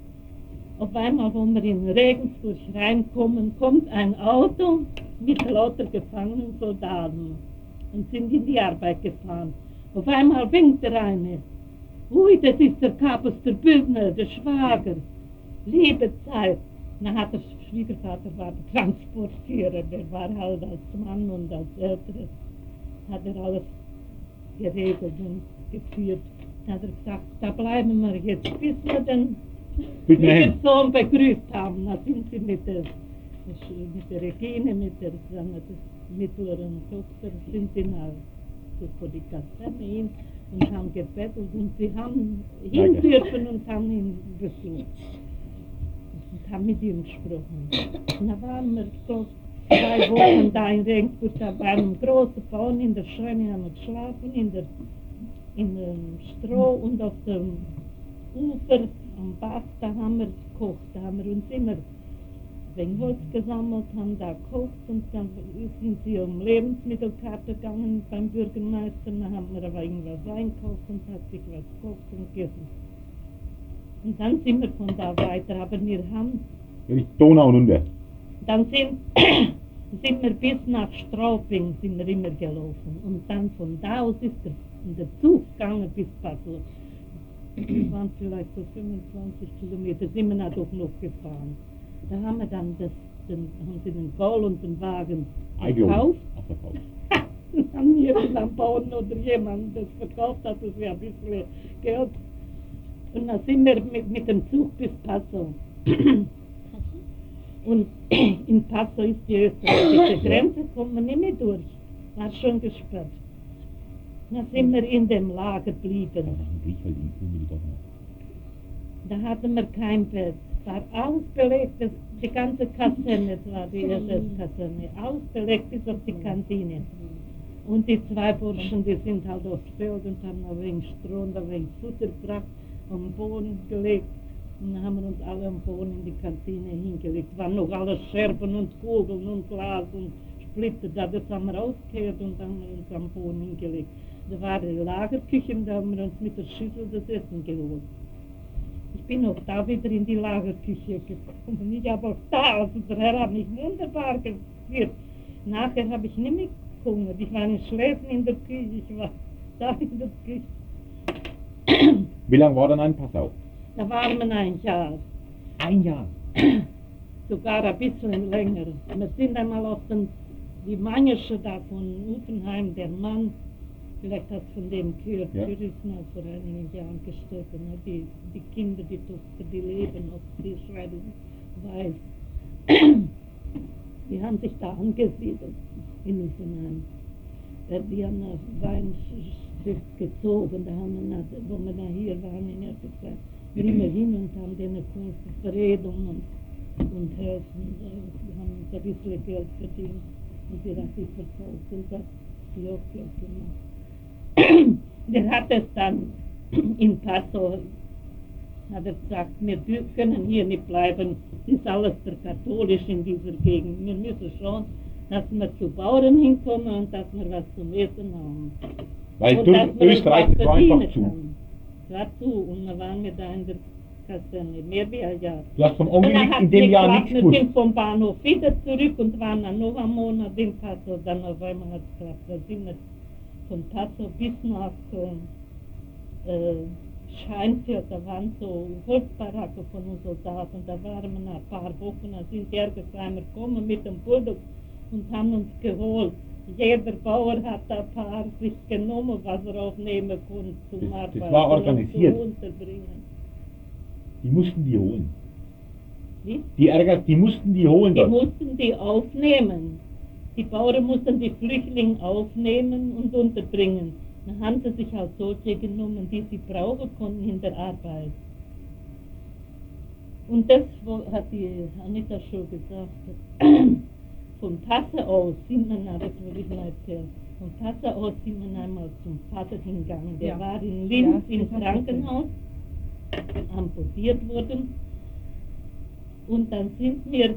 Auf einmal, wo wir in Regensburg reinkommen, kommt ein Auto mit lauter gefangenen Soldaten und sind in die Arbeit gefahren. Auf einmal winkt der eine. Ui, das ist der Kapus, der Bündner, der Schwager. Liebe Zeit. Na hat der Schwiegervater war Transportierer, der war halt als Mann und als Ältere, hat er alles geregelt und geführt. Da hat er gesagt, da bleiben wir jetzt, bis wir den mit Sohn begrüßt haben. Da sind sie mit der, mit der Regine, mit der, mittleren Tochter, sind sie nach vor die Kaserne hin und haben gebettelt und sie haben dürfen und haben ihn besucht. Und haben mit ihm gesprochen. Und da waren wir so zwei Wochen da in Regensburg, da bei einem großen Baum in der Scheune haben wir geschlafen, in der in dem Stroh und auf dem Ufer am Bach, da haben wir gekocht, da haben wir uns immer wegen Holz gesammelt, haben da gekocht und dann sind sie um Lebensmittelkarte gegangen beim Bürgermeister, dann haben wir aber irgendwas einkauft und hat sich was gekocht und gegessen. Und dann sind wir von da weiter, aber wir haben Ja, Donau runter. dann sind, [clears throat] sind wir bis nach Straubing sind wir immer gelaufen. Und dann von da aus ist der, der Zug gegangen bis Basel. Das waren vielleicht so 25 Kilometer, sind wir natürlich noch gefahren. Da haben wir dann das, den, haben sie den Gaul und den Wagen gekauft. [laughs] Dann haben wir es am Bauern oder jemand das verkauft hat, das wäre ein bisschen Geld. Und dann sind wir mit, mit dem Zug bis Passau. Und in Passau ist die österreichische Grenze, kommt man nicht mehr durch. War schon gesperrt. Dann sind wir in dem Lager Da geblieben. Da hatten wir kein Bett. War alles belegt, das, die ganze Kaserne, das war die erste Kaserne, alles belegt bis auf die Kantine. Und die zwei Burschen, die sind halt aufs Feld und haben ein wenig Stroh und ein wenig Futter gebracht, am Boden gelegt. Und dann haben wir uns alle am Boden in die Kantine hingelegt. Waren noch alles Scherben und Kugeln und Glas und Splitter da. Das haben wir ausgekehrt und haben wir uns am Boden hingelegt. Da war die Lagerküche und da haben wir uns mit der Schüssel das Essen geholt. Ich bin auch da wieder in die Lagerküche gekommen. Ich habe auch da, also der Herr hat mich wunderbar geführt. Nachher habe ich nicht mehr gehungert. Ich war in Schläfen in der Küche, ich war da in der Küche. Wie lange war dann ein Passau? Da waren wir ein Jahr, Ein Jahr. sogar ein bisschen länger. Wir sind einmal auf den, die Mannische da von Uffenheim, der Mann, vielleicht hast du von dem gehört, Ja. mal vor einigen Jahren gestorben. ne? Die, die Kinder, die Tochter, die leben noch, die schreiben weiß. Die haben sich da angesiedelt in Uffenheim. Äh, Die haben ein Weinstück gezogen, da haben wir, wo wir da hier waren in Zeit, sind wir hin und haben denen Kunst Verredung und, und helfen. Äh, Wir haben uns ein bisschen Geld verdient und die hat sich verkauft und das die auch Geld gemacht. [clears throat] Der hat es dann in Passau hat er gesagt, wir können hier nicht bleiben, ist alles der katholisch in dieser Gegend. Wir müssen schon, dass wir zu Bauern hinkommen und dass wir was zum Essen haben. Weil und wir Österreich, war einfach zu. Es war zu und wir waren wir da in der Kaserne, mehr wie ein Jahr. Du hast vom dann hat in dem Jahr nichts Wir gewusst. sind vom Bahnhof wieder zurück und waren dann noch einen Monat in Passau. Dann auf einmal hat es geklappt. Da sind wir von Passau bis nach äh, Scheinfeld, da waren so Holzbaracken von uns Soldaten. Da waren wir nach ein paar Wochen, da sind die Ergesheimer gekommen mit dem Bulldog und haben uns geholt. Jeder Bauer hat ein paar sich genommen, was er aufnehmen konnte zum Das- das Arbeiten war und organisiert. Die mussten die holen. Wie? Die Ärger, die mussten die holen Die dort. mussten die aufnehmen. Die Bauern mussten die Flüchtlinge aufnehmen und unterbringen. Dann haben sie sich halt solche genommen, die sie brauchen konnten in der Arbeit. Und das hat die Anita schon gesagt. [clears throat] Von Passau aus sind wir, na, das wollte ich mal erzählen, von Passau aus sind wir einmal zum Vater hingegangen. Der Ja. war in Linz Ja, im Krankenhaus, amputiert worden. Und dann sind wir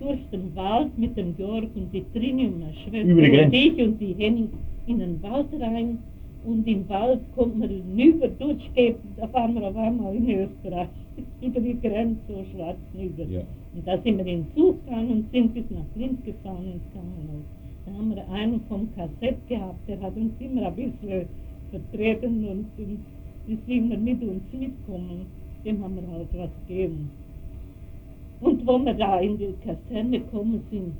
durch den Wald mit dem Georg und die Trini und meine Schwester und ich und die Henning in den Wald rein. Und im Wald kommt man hinüber, durchgeht, da fahren wir auf einmal in Österreich, [laughs] über die Grenze so schwarz hinüber. Ja. Und da sind wir in den Zug gegangen und sind bis nach Linz gefahren ins Krankenhaus. Da haben wir einen vom Kassett gehabt, der hat uns immer ein bisschen vertreten und, und sind wir mit uns mitgekommen. Dem haben wir halt was gegeben. Und wo wir da in die Kaserne gekommen sind,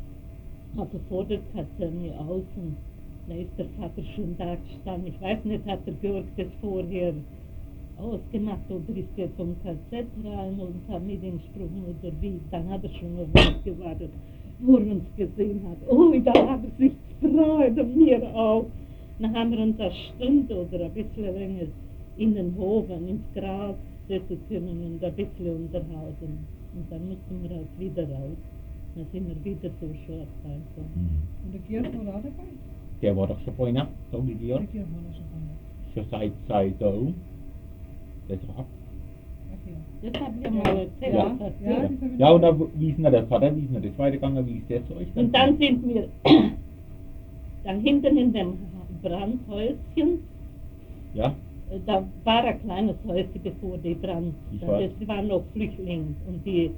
also vor der Kaserne außen, da ist der Vater schon da gestanden. Ich weiß nicht, hat der Georg das vorher ausgemacht oder ist er vom Kassett rein und hat mit ihm gesprochen oder wie. Dann hat er schon auf uns gewartet, wo er uns gesehen hat. Oh, da hat er sich gefreut und mir auch. Dann haben wir uns eine Stunde oder ein bisschen länger in den Hofen, ins Gras setzen können und ein bisschen unterhalten. Und dann mussten wir halt wieder raus. Dann sind wir wieder so. Mhm. Und der Georg war auch dabei? Der war doch schon vorhin, so wie die Der. Georg war schon dabei. Schon seit, seit da Der ist doch ab. Okay. Das habe ich ja mal erzählt. Ja. Ja, Ja, und noch- da, wie ist denn der Vater, wie ist denn das weitergegangen, wie ist der zu euch? Und dann sind wir [clears throat] da hinten in dem Brandhäuschen, Ja, äh, da war ein kleines Häuschen bevor die Brand, weiß. das waren noch Flüchtlinge und die,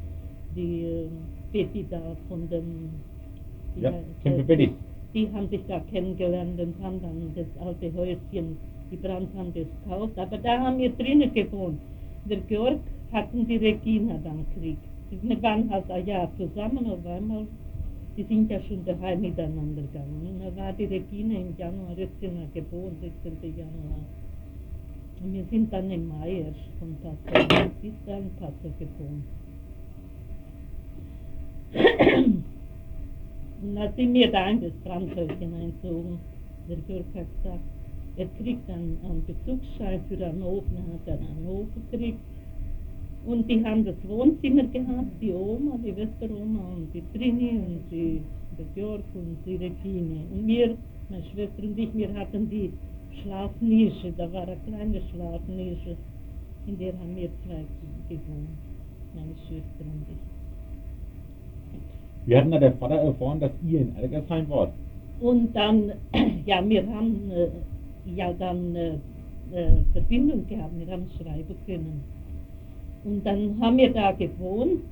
die äh, Betty da von dem, die ja, heißt- die haben sich da kennengelernt und haben dann das alte Häuschen Die Brand haben das gekauft, aber da haben wir drinnen gewohnt. Der Georg hatten die Regina dann gekriegt. Wir waren halt ein Jahr zusammen, auf einmal, die sind ja schon daheim miteinander gegangen. Und da war die Regina im Januar 16. geboren, 16. Januar. Und wir sind dann im Mai erst von Passau, bis da in Passau geboren. Und dann sind wir da in das Brandhäuschen einzogen. Der Georg hat gesagt, er kriegt einen, einen Bezugsschein für Hannover, hat er Hannover gekriegt. Und die haben das Wohnzimmer gehabt, die Oma, die Westeroma und die Trini und die, der Georg und die Regine. Und wir, meine Schwester und ich, wir hatten die Schlafnische, da war eine kleine Schlafnische, in der haben wir zwei gewohnt, meine Schwester und ich. Wie hat denn da der Vater erfahren, dass ihr in Elgersheim wart? Und dann, [clears throat] ja, wir haben äh, ja dann äh, äh, Verbindung gehabt, wir haben schreiben können. Und dann haben wir da gewohnt,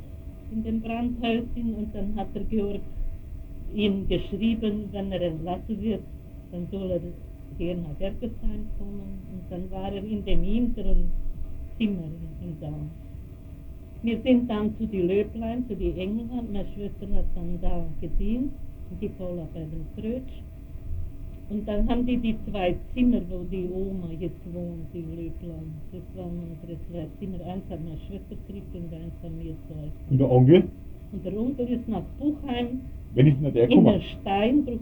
in dem Brandhäuschen, und dann hat der Georg ihm geschrieben, wenn er entlassen wird, dann soll er hier nach Ergesheim kommen. Und dann war er in dem hinteren Zimmer in da. Wir sind dann zu die Löblein, zu die England. Meine Schwester hat dann da gedient, die Paula bei dem Krötsch. Und dann haben die die zwei Zimmer, wo die Oma jetzt wohnt, die Löblein. Das waren unsere zwei Zimmer. Eins hat meine Schwester gekriegt und eins haben wir zwei. Und der Onkel? Und der Onkel ist nach Buchheim Wenn ist denn der in der Steinbruch.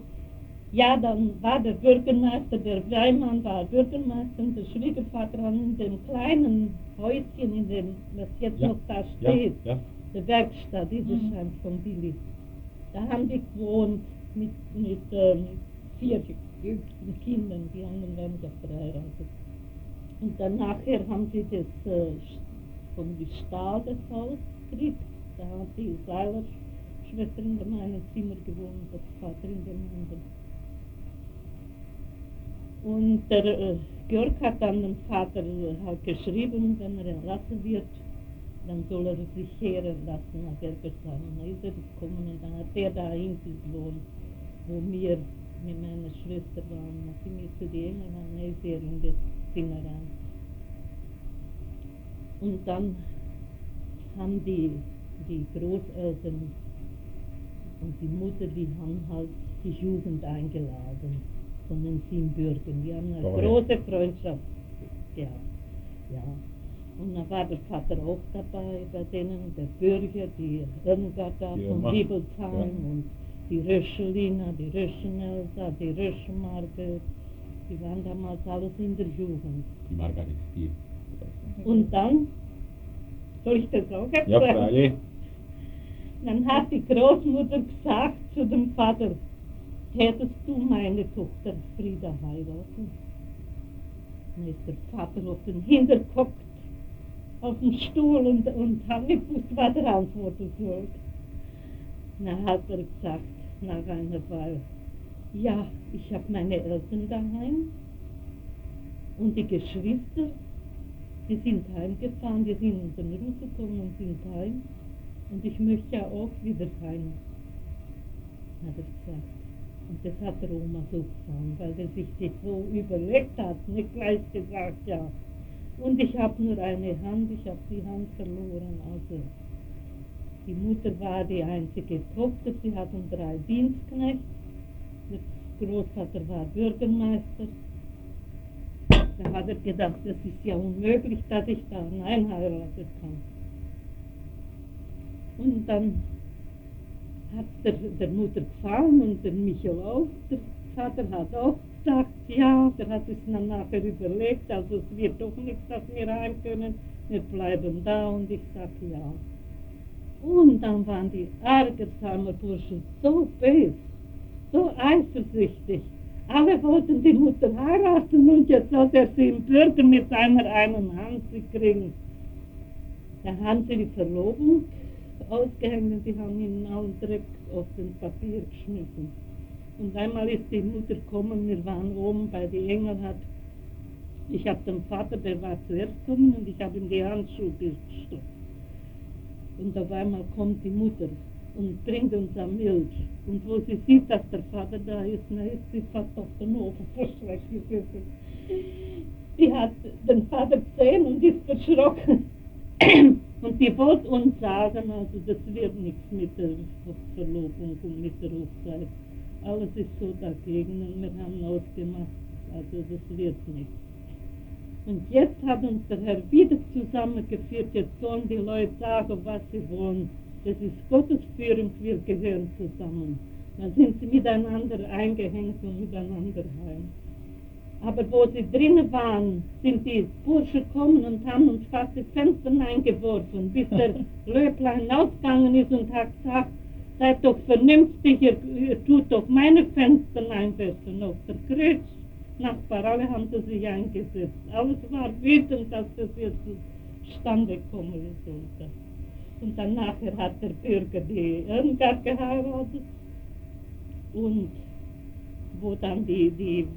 Ja, dann war der Bürgermeister, der Weimann war Bürgermeister und der Schwiegervater hat in dem kleinen Häuschen, in dem, was jetzt Ja, noch da Ja, steht, ja. der Werkstatt, diese Mhm. scheint von Billy. Da haben die gewohnt mit, mit ähm, vier jüngsten Kindern, die anderen waren ja verheiratet. Und dann nachher haben sie das äh, von die Stahl das gekriegt. Da hat die Seiler Schwester in dem einen Zimmer gewohnt, der Vater in dem anderen. Und der äh, Georg hat dann dem Vater äh, halt geschrieben, wenn er entlassen wird, dann soll er sich heeren lassen nach Ergersheim. Und dann ist er gekommen und dann hat er da hinten gewohnt, wo wir mit meiner Schwester waren. Dann sind wir zu den Engeln, er in das rein. Und dann haben die, die Großeltern und die Mutter, die haben halt die Jugend eingeladen von den Siebenbürgern. Die haben eine Oh ja. große Freundschaft gehabt. Ja. Und dann war der Vater auch dabei bei denen, der Bürger, die Irmgata Die von Irma. Liebelsheim Ja. und die Röschelina, die Röschenelsa, die Röschenmarke. Die waren damals alles in der Jugend. Die Margaret Stiel. Und dann, soll ich das auch erzählen? Ja, freilich. Dann hat die Großmutter gesagt zu dem Vater, hättest du meine Tochter Frieda heiraten? Dann ist der Vater auf den Hinterkopf auf dem Stuhl und, und hat nicht gewusst, was er antworten soll. Dann hat er gesagt, nach einer Weile, ja, ich habe meine Eltern daheim und die Geschwister, die sind heimgefahren, die sind in den Ruf gekommen und sind heim. Und ich möchte ja auch wieder heim, hat er gesagt. Und das hat der Oma so gefallen, weil er sich das so überlegt hat, nicht gleich gesagt, ja. Und ich habe nur eine Hand, ich habe die Hand verloren. Also die Mutter war die einzige Tochter, sie hatten drei Dienstknechte. Der Großvater war Bürgermeister. Da hat er gedacht, das ist ja unmöglich, dass ich da Nein heiraten kann. Und dann hat der, der Mutter gefallen und der Michael auch. Der Vater hat auch gesagt, ja, der hat es dann nachher überlegt, also es wird doch nichts, dass wir heim können, wir bleiben da und ich sag ja. Und dann waren die Argersheimer Burschen so böse, so eifersüchtig. Alle wollten die Mutter heiraten und jetzt soll er sie im Bürger mit seiner einen Hand kriegen. Da haben sie die Verlobung ausgehängt und die haben ihn allen Dreck auf den Papier geschmissen. Und einmal ist die Mutter gekommen, wir waren oben bei die Engelhardt. Ich habe den Vater, der war zuerst gekommen und ich habe ihm die Handschuhe gestopft. Und auf einmal kommt die Mutter und bringt uns eine Milch. Und wo sie sieht, dass der Vater da ist, na ist sie fast auf den Ofen verschreckt. Die hat den Vater gesehen und ist verschrocken. [clears throat] Und die wollte uns sagen, also das wird nichts mit der Verlobung und mit der Hochzeit. Alles ist so dagegen und wir haben ausgemacht, also das wird nichts. Und jetzt hat uns der Herr wieder zusammengeführt, jetzt sollen die Leute sagen, was sie wollen. Das ist Gottes Führung, wir gehören zusammen. Dann sind sie miteinander eingehängt und miteinander heim. Aber wo sie drinnen waren, sind die Bursche gekommen und haben uns fast die Fenster eingeworfen, bis der [laughs] Löblein ausgegangen ist und hat gesagt, seid doch vernünftig, ihr, ihr tut doch meine Fenster einwerfen. Auf der Kreuz, Nachbar, alle haben sie sich eingesetzt. Alles war wütend, dass das jetzt zustande kommen sollte. Und dann nachher hat der Bürger die Irmgard geheiratet und wo dann die, die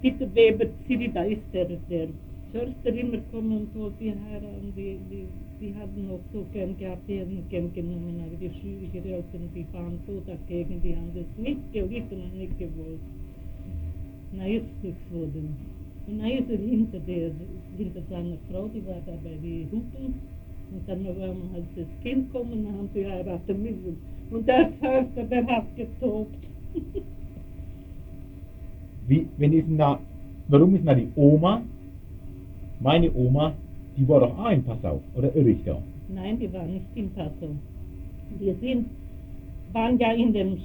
Peter Weber Ziri, da ist der, der Förster immer gekommen und wollte die heiraten, die, die, die haben noch so gern gehabt, die haben gern genommen, aber die Schwiegereltern, die waren so dagegen, die haben das nicht gelitten und nicht gewollt. Na nichts geworden. Und dann ist er hinter, der, hinter seiner Frau, die war da bei den Hupen, und dann war halt das Kind gekommen, dann haben sie heiraten müssen. Und der Förster, der hat getobt. [laughs] Wie, wenn ist da, warum ist denn da die Oma, meine Oma, die war doch auch in Passau, oder irre ich da? Nein, die war nicht in Passau. Wir sind, waren ja in dem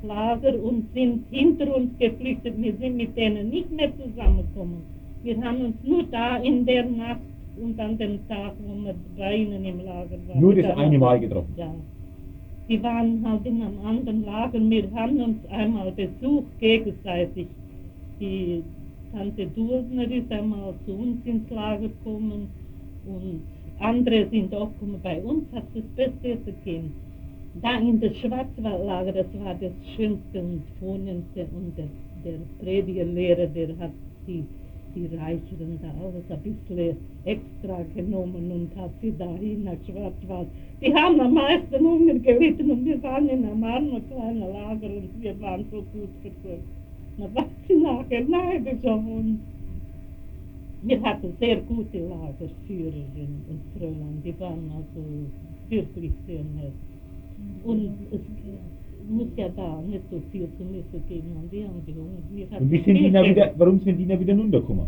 Schwarzwaldlager und sind hinter uns geflüchtet. Wir sind mit denen nicht mehr zusammengekommen. Wir haben uns nur da in der Nacht und an dem Tag, wo wir bei ihnen im Lager waren. Nur das Da eine Mal getroffen. Ja. Die waren halt in einem anderen Lager. Wir haben uns einmal besucht gegenseitig. Die Tante Dulsner ist einmal zu uns ins Lager gekommen und andere sind auch gekommen. Bei uns hat es das Beste gegeben. Da in das Schwarzwaldlager, das war das Schönste und Vornehmste und der, der Predigerlehrer, der hat die, die Reicheren da alles ein bisschen extra genommen und hat sie dahin nach Schwarzwald. Die haben am meisten Hunger gelitten und wir waren in einem armen kleinen Lager und wir waren so gut versorgt. Na was sie nachher neidisch auf uns. Wir hatten sehr gute Lagerführerinnen und Fräulein, die waren also wirklich sehr nett. Und es muss ja da nicht so viel zu müssen geben und die haben die Hunger. Wir Und wie sind die da wieder, warum sind die da wieder runtergekommen?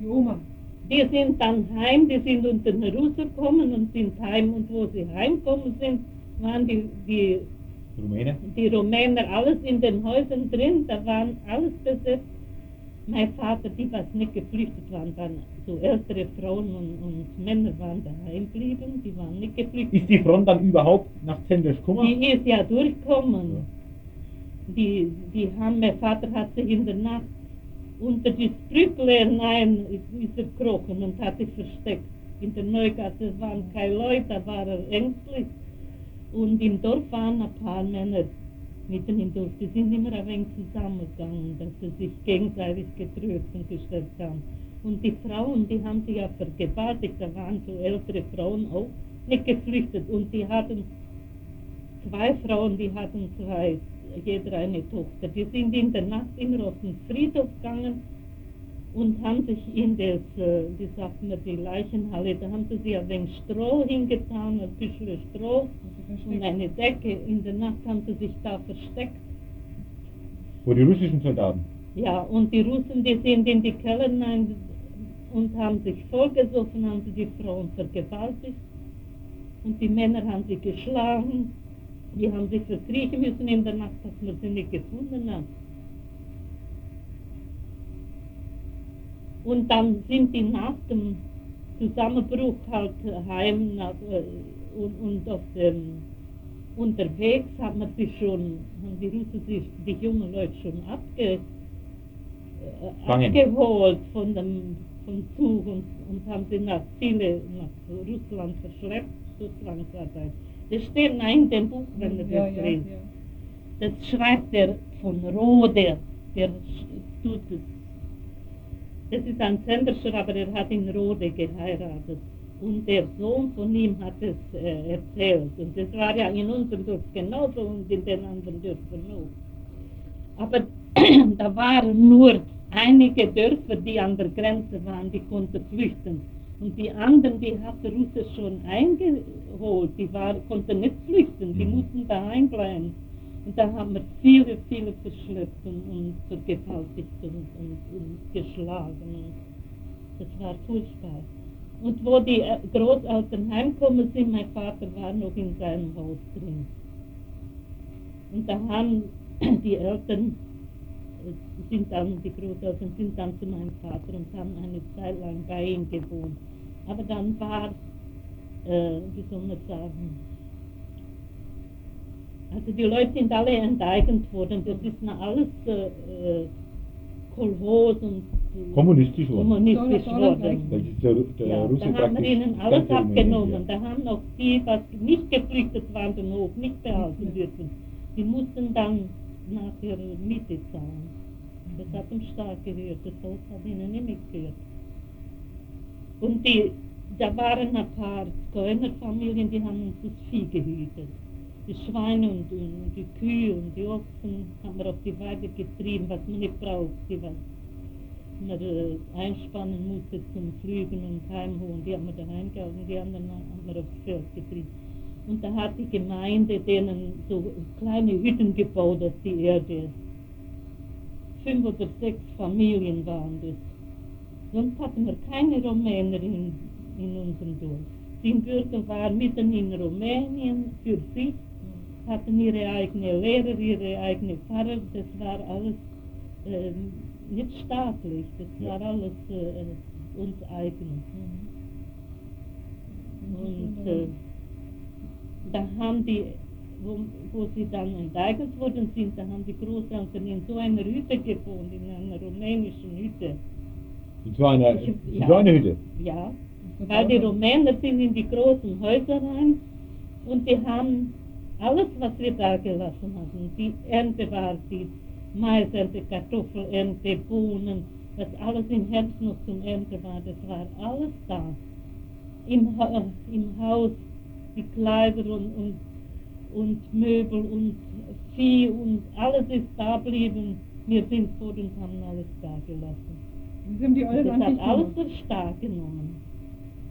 Die Oma. Die sind dann heim, die sind unter den Russen gekommen und sind heim. Und wo sie heimgekommen sind, waren die, die, Rumäne? die Rumäner alles in den Häusern drin, da waren alles besetzt. Mein Vater, die was nicht geflüchtet waren, dann so ältere Frauen und, und Männer waren daheim geblieben, die waren nicht geflüchtet. Ist die Front dann überhaupt nach Zendisch gekommen? Die ist ja durchgekommen. Die, die haben, mein Vater hat sich in der Nacht unter die ist, ist er gekrochen und hat sich versteckt. In der Neugasse waren keine Leute, da war er ängstlich. Und im Dorf waren ein paar Männer mitten im Dorf, die sind immer ein wenig zusammengegangen, dass sie sich gegenseitig getröst und gestärkt haben. Und die Frauen, die haben sich ja vergewaltigt, da waren so ältere Frauen auch nicht geflüchtet und die hatten zwei Frauen, die hatten zwei, jeder eine Tochter. Die sind in der Nacht immer auf den Friedhof gegangen und haben sich in das, äh, wie sagt man, die Leichenhalle, da haben sie sich ein wenig Stroh hingetan, ein bisschen Stroh und eine Decke. In der Nacht haben sie sich da versteckt. Wo die russischen Soldaten? Ja, und die Russen, die sind in die Keller hinein und haben sich vollgesoffen, haben sie die Frauen vergewaltigt. Und die Männer haben sie geschlagen. Die haben sich verkriechen müssen in der Nacht, dass man sie nicht gefunden hat. Und dann sind die nach dem Zusammenbruch halt heim nach, äh, und, und auf dem unterwegs hat man schon, haben die Russen sich, die jungen Leute schon abge, äh, Fangen. abgeholt von dem vom Zug und, und haben sie nach Chile, nach Russland verschleppt, Russlandsarbeit. Das steht in dem Buch, wenn ihr das ja, ja, lest. ja. Das schreibt der von Rode, der tut es. Das ist ein Senderscher, aber er hat in Rode geheiratet. Und der Sohn von ihm hat es äh, erzählt. Und das war ja in unserem Dorf genauso und in den anderen Dörfern auch. Aber [clears throat] da waren nur einige Dörfer, die an der Grenze waren, die konnten flüchten. Und die anderen, die hat der Russe schon eingeholt, die war, konnten nicht flüchten, die Mhm. mussten da einbleiben. Und da haben wir viele, viele verschleppt und, und vergewaltigt und, und, und geschlagen. Das war furchtbar. Und wo die äh, Großeltern heimgekommen sind, mein Vater war noch in seinem Haus drin. Und da haben die Eltern, sind dann, die Großeltern sind dann zu meinem Vater und haben eine Zeit lang bei ihm gewohnt. Aber dann war, äh, wie soll man sagen, also die Leute sind alle enteignet worden. Das ist alles äh, äh, Kolhos und äh, Kommunistisch worden. kommunistisch worden. Das ist der, der Ja, Russe da haben wir ihnen alles abgenommen. ja. Da haben noch die, was nicht geflüchtet waren, den Hof nicht behalten dürfen. Die mussten dann nach Miete zahlen. Das hat dem Staat gehört, das Haus hat ihnen nicht mitgehört. Und die, da waren ein paar Zigeunerfamilien, die haben uns das Vieh gehütet. Die Schweine und, und die Kühe und die Ochsen haben wir auf die Weide getrieben, was man nicht braucht, die was man äh, einspannen musste zum Flügen und Heimholen. Die haben wir daheim gehalten, die anderen haben wir aufs Feld getrieben. Und da hat die Gemeinde denen so kleine Hütten gebaut auf die Erde. Fünf oder sechs Familien waren das. Sonst hatten wir keine Rumäner in, in unserem Dorf. Die Bürger waren mitten in Rumänien für sich, hatten ihre eigene Lehrer, ihre eigene Pfarrer. Das war alles ähm, nicht staatlich, das war alles äh, uns eigen. Und äh, da haben die, wo, wo sie dann enteignet worden sind, da haben die Großeltern in so einer Hütte gewohnt, in einer rumänischen Hütte. In so einer, Ich- ja. so einer Hütte. Ja, weil die Rumäner sind in die großen Häuser rein und die haben alles, was wir da gelassen hatten, die Ernte war die Maisernte, Kartoffelernte, Bohnen, was alles im Herbst noch zum Ernte war, das war alles da. Im, Ha- im Haus die Kleider und, und, und Möbel und Vieh und alles ist da geblieben. Wir sind vor und haben alles da gelassen. Das haben die alle Das hat nicht alles der Staat genommen.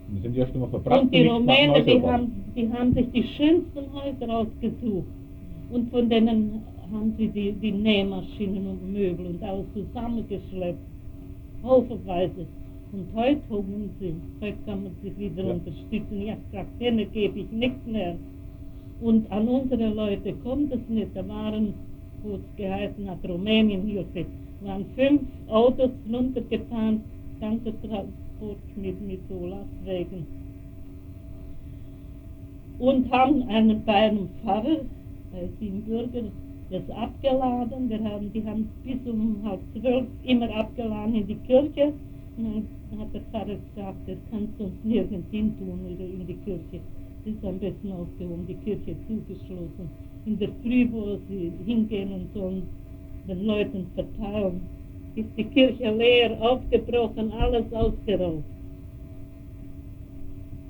Und dann sind die erst einmal verbracht Und die Rumänen, die haben, die haben sich die schönsten Häuser ausgesucht. Und von denen haben sie die, die Nähmaschinen und Möbel und alles zusammengeschleppt. Haufenweise. Und heute hungern sie. Heute kann man sich wieder Ja. unterstützen. Ich habe gesagt, denen gebe ich nichts mehr. Und an unsere Leute kommt es nicht. Da waren, wo es geheißen hat, Rumänienhilfe, waren fünf Autos runtergefahren, ganze Transport mit, mit so Lastwagen. Und haben einen, bei einem Pfarrer, bei Siebenbürger, das abgeladen. Wir haben, die haben bis um halb zwölf immer abgeladen in die Kirche. Und hat der Pfarrer gesagt, das kannst du uns nirgends hin tun oder in die Kirche. Das ist am besten aufgehoben, die Kirche zugeschlossen. In der Früh, wo sie hingehen und sollen den Leuten verteilen, ist die Kirche leer, aufgebrochen, alles ausgeraubt.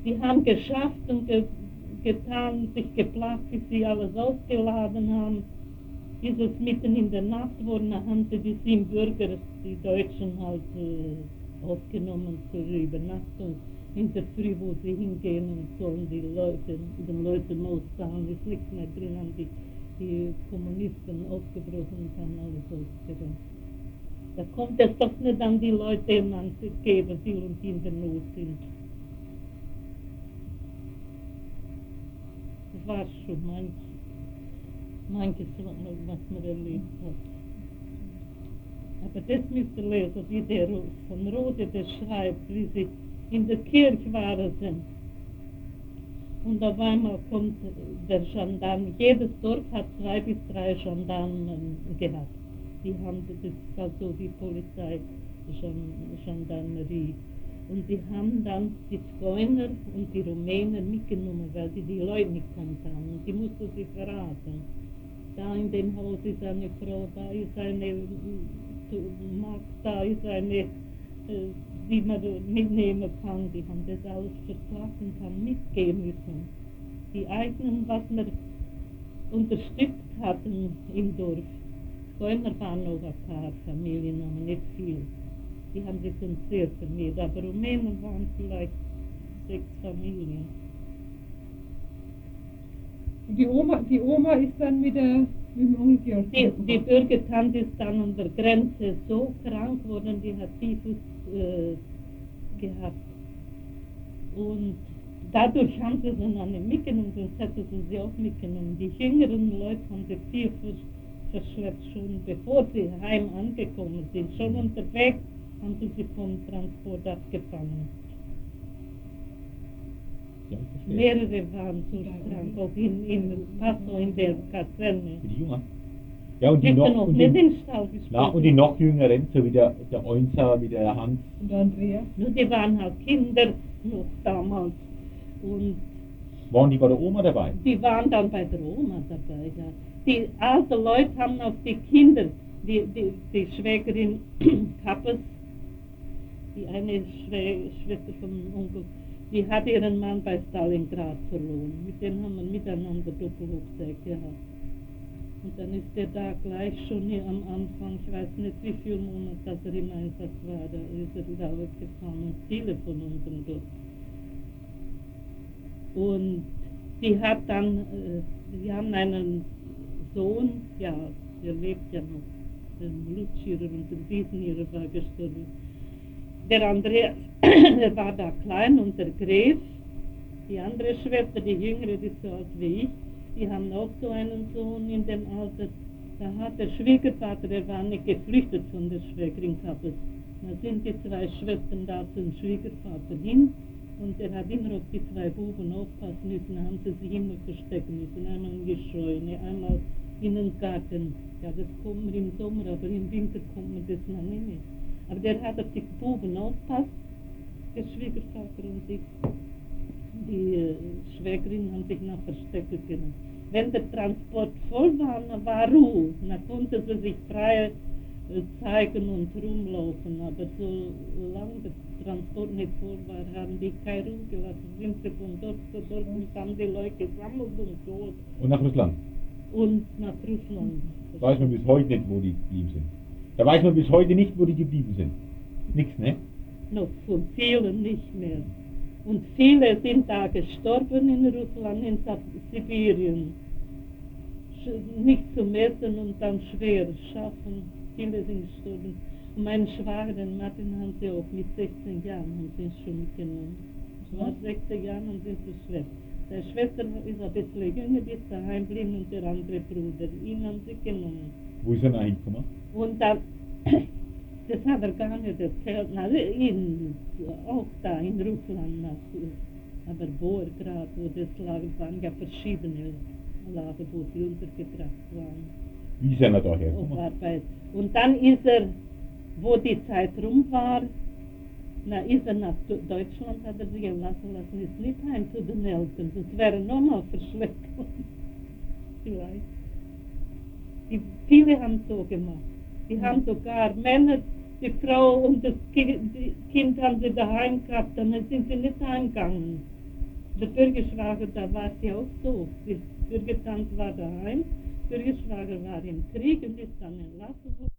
Sie haben geschafft und ge getan, sich geplagt, bis sie alles ausgeladen haben. Ist es mitten in der Nacht worden, da haben sie die sieben Bürger, die Deutschen halt äh, aufgenommen zur Übernachtung. In der Früh, wo sie hingehen und sollen die Leute, den Leuten auszahlen, ist nichts mehr drin, haben die, die Kommunisten aufgebrochen und haben alles ausgeräumt. Da kommt es doch nicht an die Leute, man zu geben will und die in der Not sind. Das war schon manch, manches, was man erlebt hat. Aber das müsst ihr lesen, wie der von Rode das schreibt, wie sie in der Kirche waren sind. Und auf einmal kommt der Gendarm, jedes Dorf hat zwei bis drei Gendarmen gehabt. Die haben, das halt so die Polizei, Gen- Gendarmerie. Und die haben dann die Zigeuner und die Rumäner mitgenommen, weil sie die Leute nicht kannt haben. Und die mussten sie verraten. Da in dem Haus ist eine Frau, da ist eine Magd, da eine, äh, die man mitnehmen kann. Die haben das alles verklagt und haben mitgehen müssen. Die eigenen, was wir unterstützt hatten im Dorf, Vorher waren noch ein paar Familien, aber nicht viel. Die haben sich uns sehr vermehrt, aber Rumänen waren vielleicht sechs Familien. Die Oma, die Oma ist dann mit, der, mit dem Onkel. Die, die Bürgertante ist dann an der Grenze so krank geworden, die hat Typhus äh, gehabt. Und dadurch haben sie noch nicht mitgenommen, sonst hätten sie auch mitgenommen. Die jüngeren Leute haben viel vers- verschleppt, schon bevor sie heim angekommen sind. Schon unterwegs haben sie sie vom Transport abgefangen. Ja. Mehrere waren so krank, auch in, in Passau in der Kaserne. Für die Jünger. Ja, und die noch, noch und die, na, und die noch jüngeren, so wie der, der Eunzer, wie der Hans. Und Andrea. Nur die waren halt Kinder noch damals. Und Waren die bei der Oma dabei? die waren dann bei der Oma dabei. Ja. Die alten Leute haben auf die Kinder, die, die, die Schwägerin [clears throat] Kappes, die eine Schwä Schwester vom Onkel, die hat ihren Mann bei Stalingrad verloren. Mit dem haben wir miteinander Doppelhochzeit gehabt. Und dann ist der da gleich schon hier am Anfang, ich weiß nicht wie viele Monate, dass er im Einsatz war, da ist er wieder weggefahren und viele von uns sind dort. Und die hat dann, äh, die haben einen Sohn, ja, der lebt ja noch, der Lutschierer und der Wiesenierer war gestorben. Der Andreas, [coughs] der war da klein und der Gref, die andere Schwester, die jüngere, die ist so alt wie ich, die haben auch so einen Sohn in dem Alter. Da hat der Schwiegervater, der war nicht geflüchtet von der Schwägerin Kappes. Da sind die zwei Schwestern da zum Schwiegervater hin und er hat immer auf die zwei Buben aufpassen müssen, haben sie sich immer verstecken müssen. Einmal in die Scheune, einmal in den Garten. Ja, das kommt man im Sommer, aber im Winter kommt man das noch nicht. Aber der hat auf die Buben aufpasst, der Schwiegervater und ich. Die äh, Schwägerin haben sich nach verstecken können. Wenn der Transport voll war, dann war Ruhe. Dann konnte sie sich frei äh, zeigen und rumlaufen. Aber solange der Transport nicht voll war, haben die keine Ruhe gelassen. Sind sie von dort zu dort und haben die Leute gesammelt und tot. Und nach Russland. Und nach Russland. Weiß man bis heute nicht, wo die geblieben sind. Da weiß man bis heute nicht, wo die geblieben sind. Nix, ne? Noch von vielen nicht mehr. Und viele sind da gestorben in Russland, in Sibirien. Nicht zum Essen und dann schwer schaffen. Viele sind gestorben. Und mein Schwager, Martin, haben sie auch mit 16 Jahren haben sie schon mitgenommen. Es war 16 Jahre und sind sie schwer. Der Schwester ist ein bisschen jünger, die ist daheim geblieben und der andere Bruder. Ihn haben sie genommen. Wo ist er gekommen? Und dann, das hat er gar nicht erzählt, na, in, auch da in Russland, nach, aber Boergrad, wo das lag, waren ja verschiedene Lager, wo sie untergebracht waren, Wie ist er da hergekommen? Und dann ist er, wo die Zeit rum war, na, ist er nach Deutschland, hat er sich lassen lassen, ist nicht heim zu den Eltern, das wäre nochmal verschleppt worden. Vielleicht. Die, viele haben so gemacht. Die haben sogar Männer, die Frau und das Kind, haben sie daheim gehabt, dann sind sie nicht heimgegangen. Der Bürgerschwager, da war ja auch so. Die Bürgertante war daheim, Bürgerschwager war im Krieg und ist dann entlassen worden.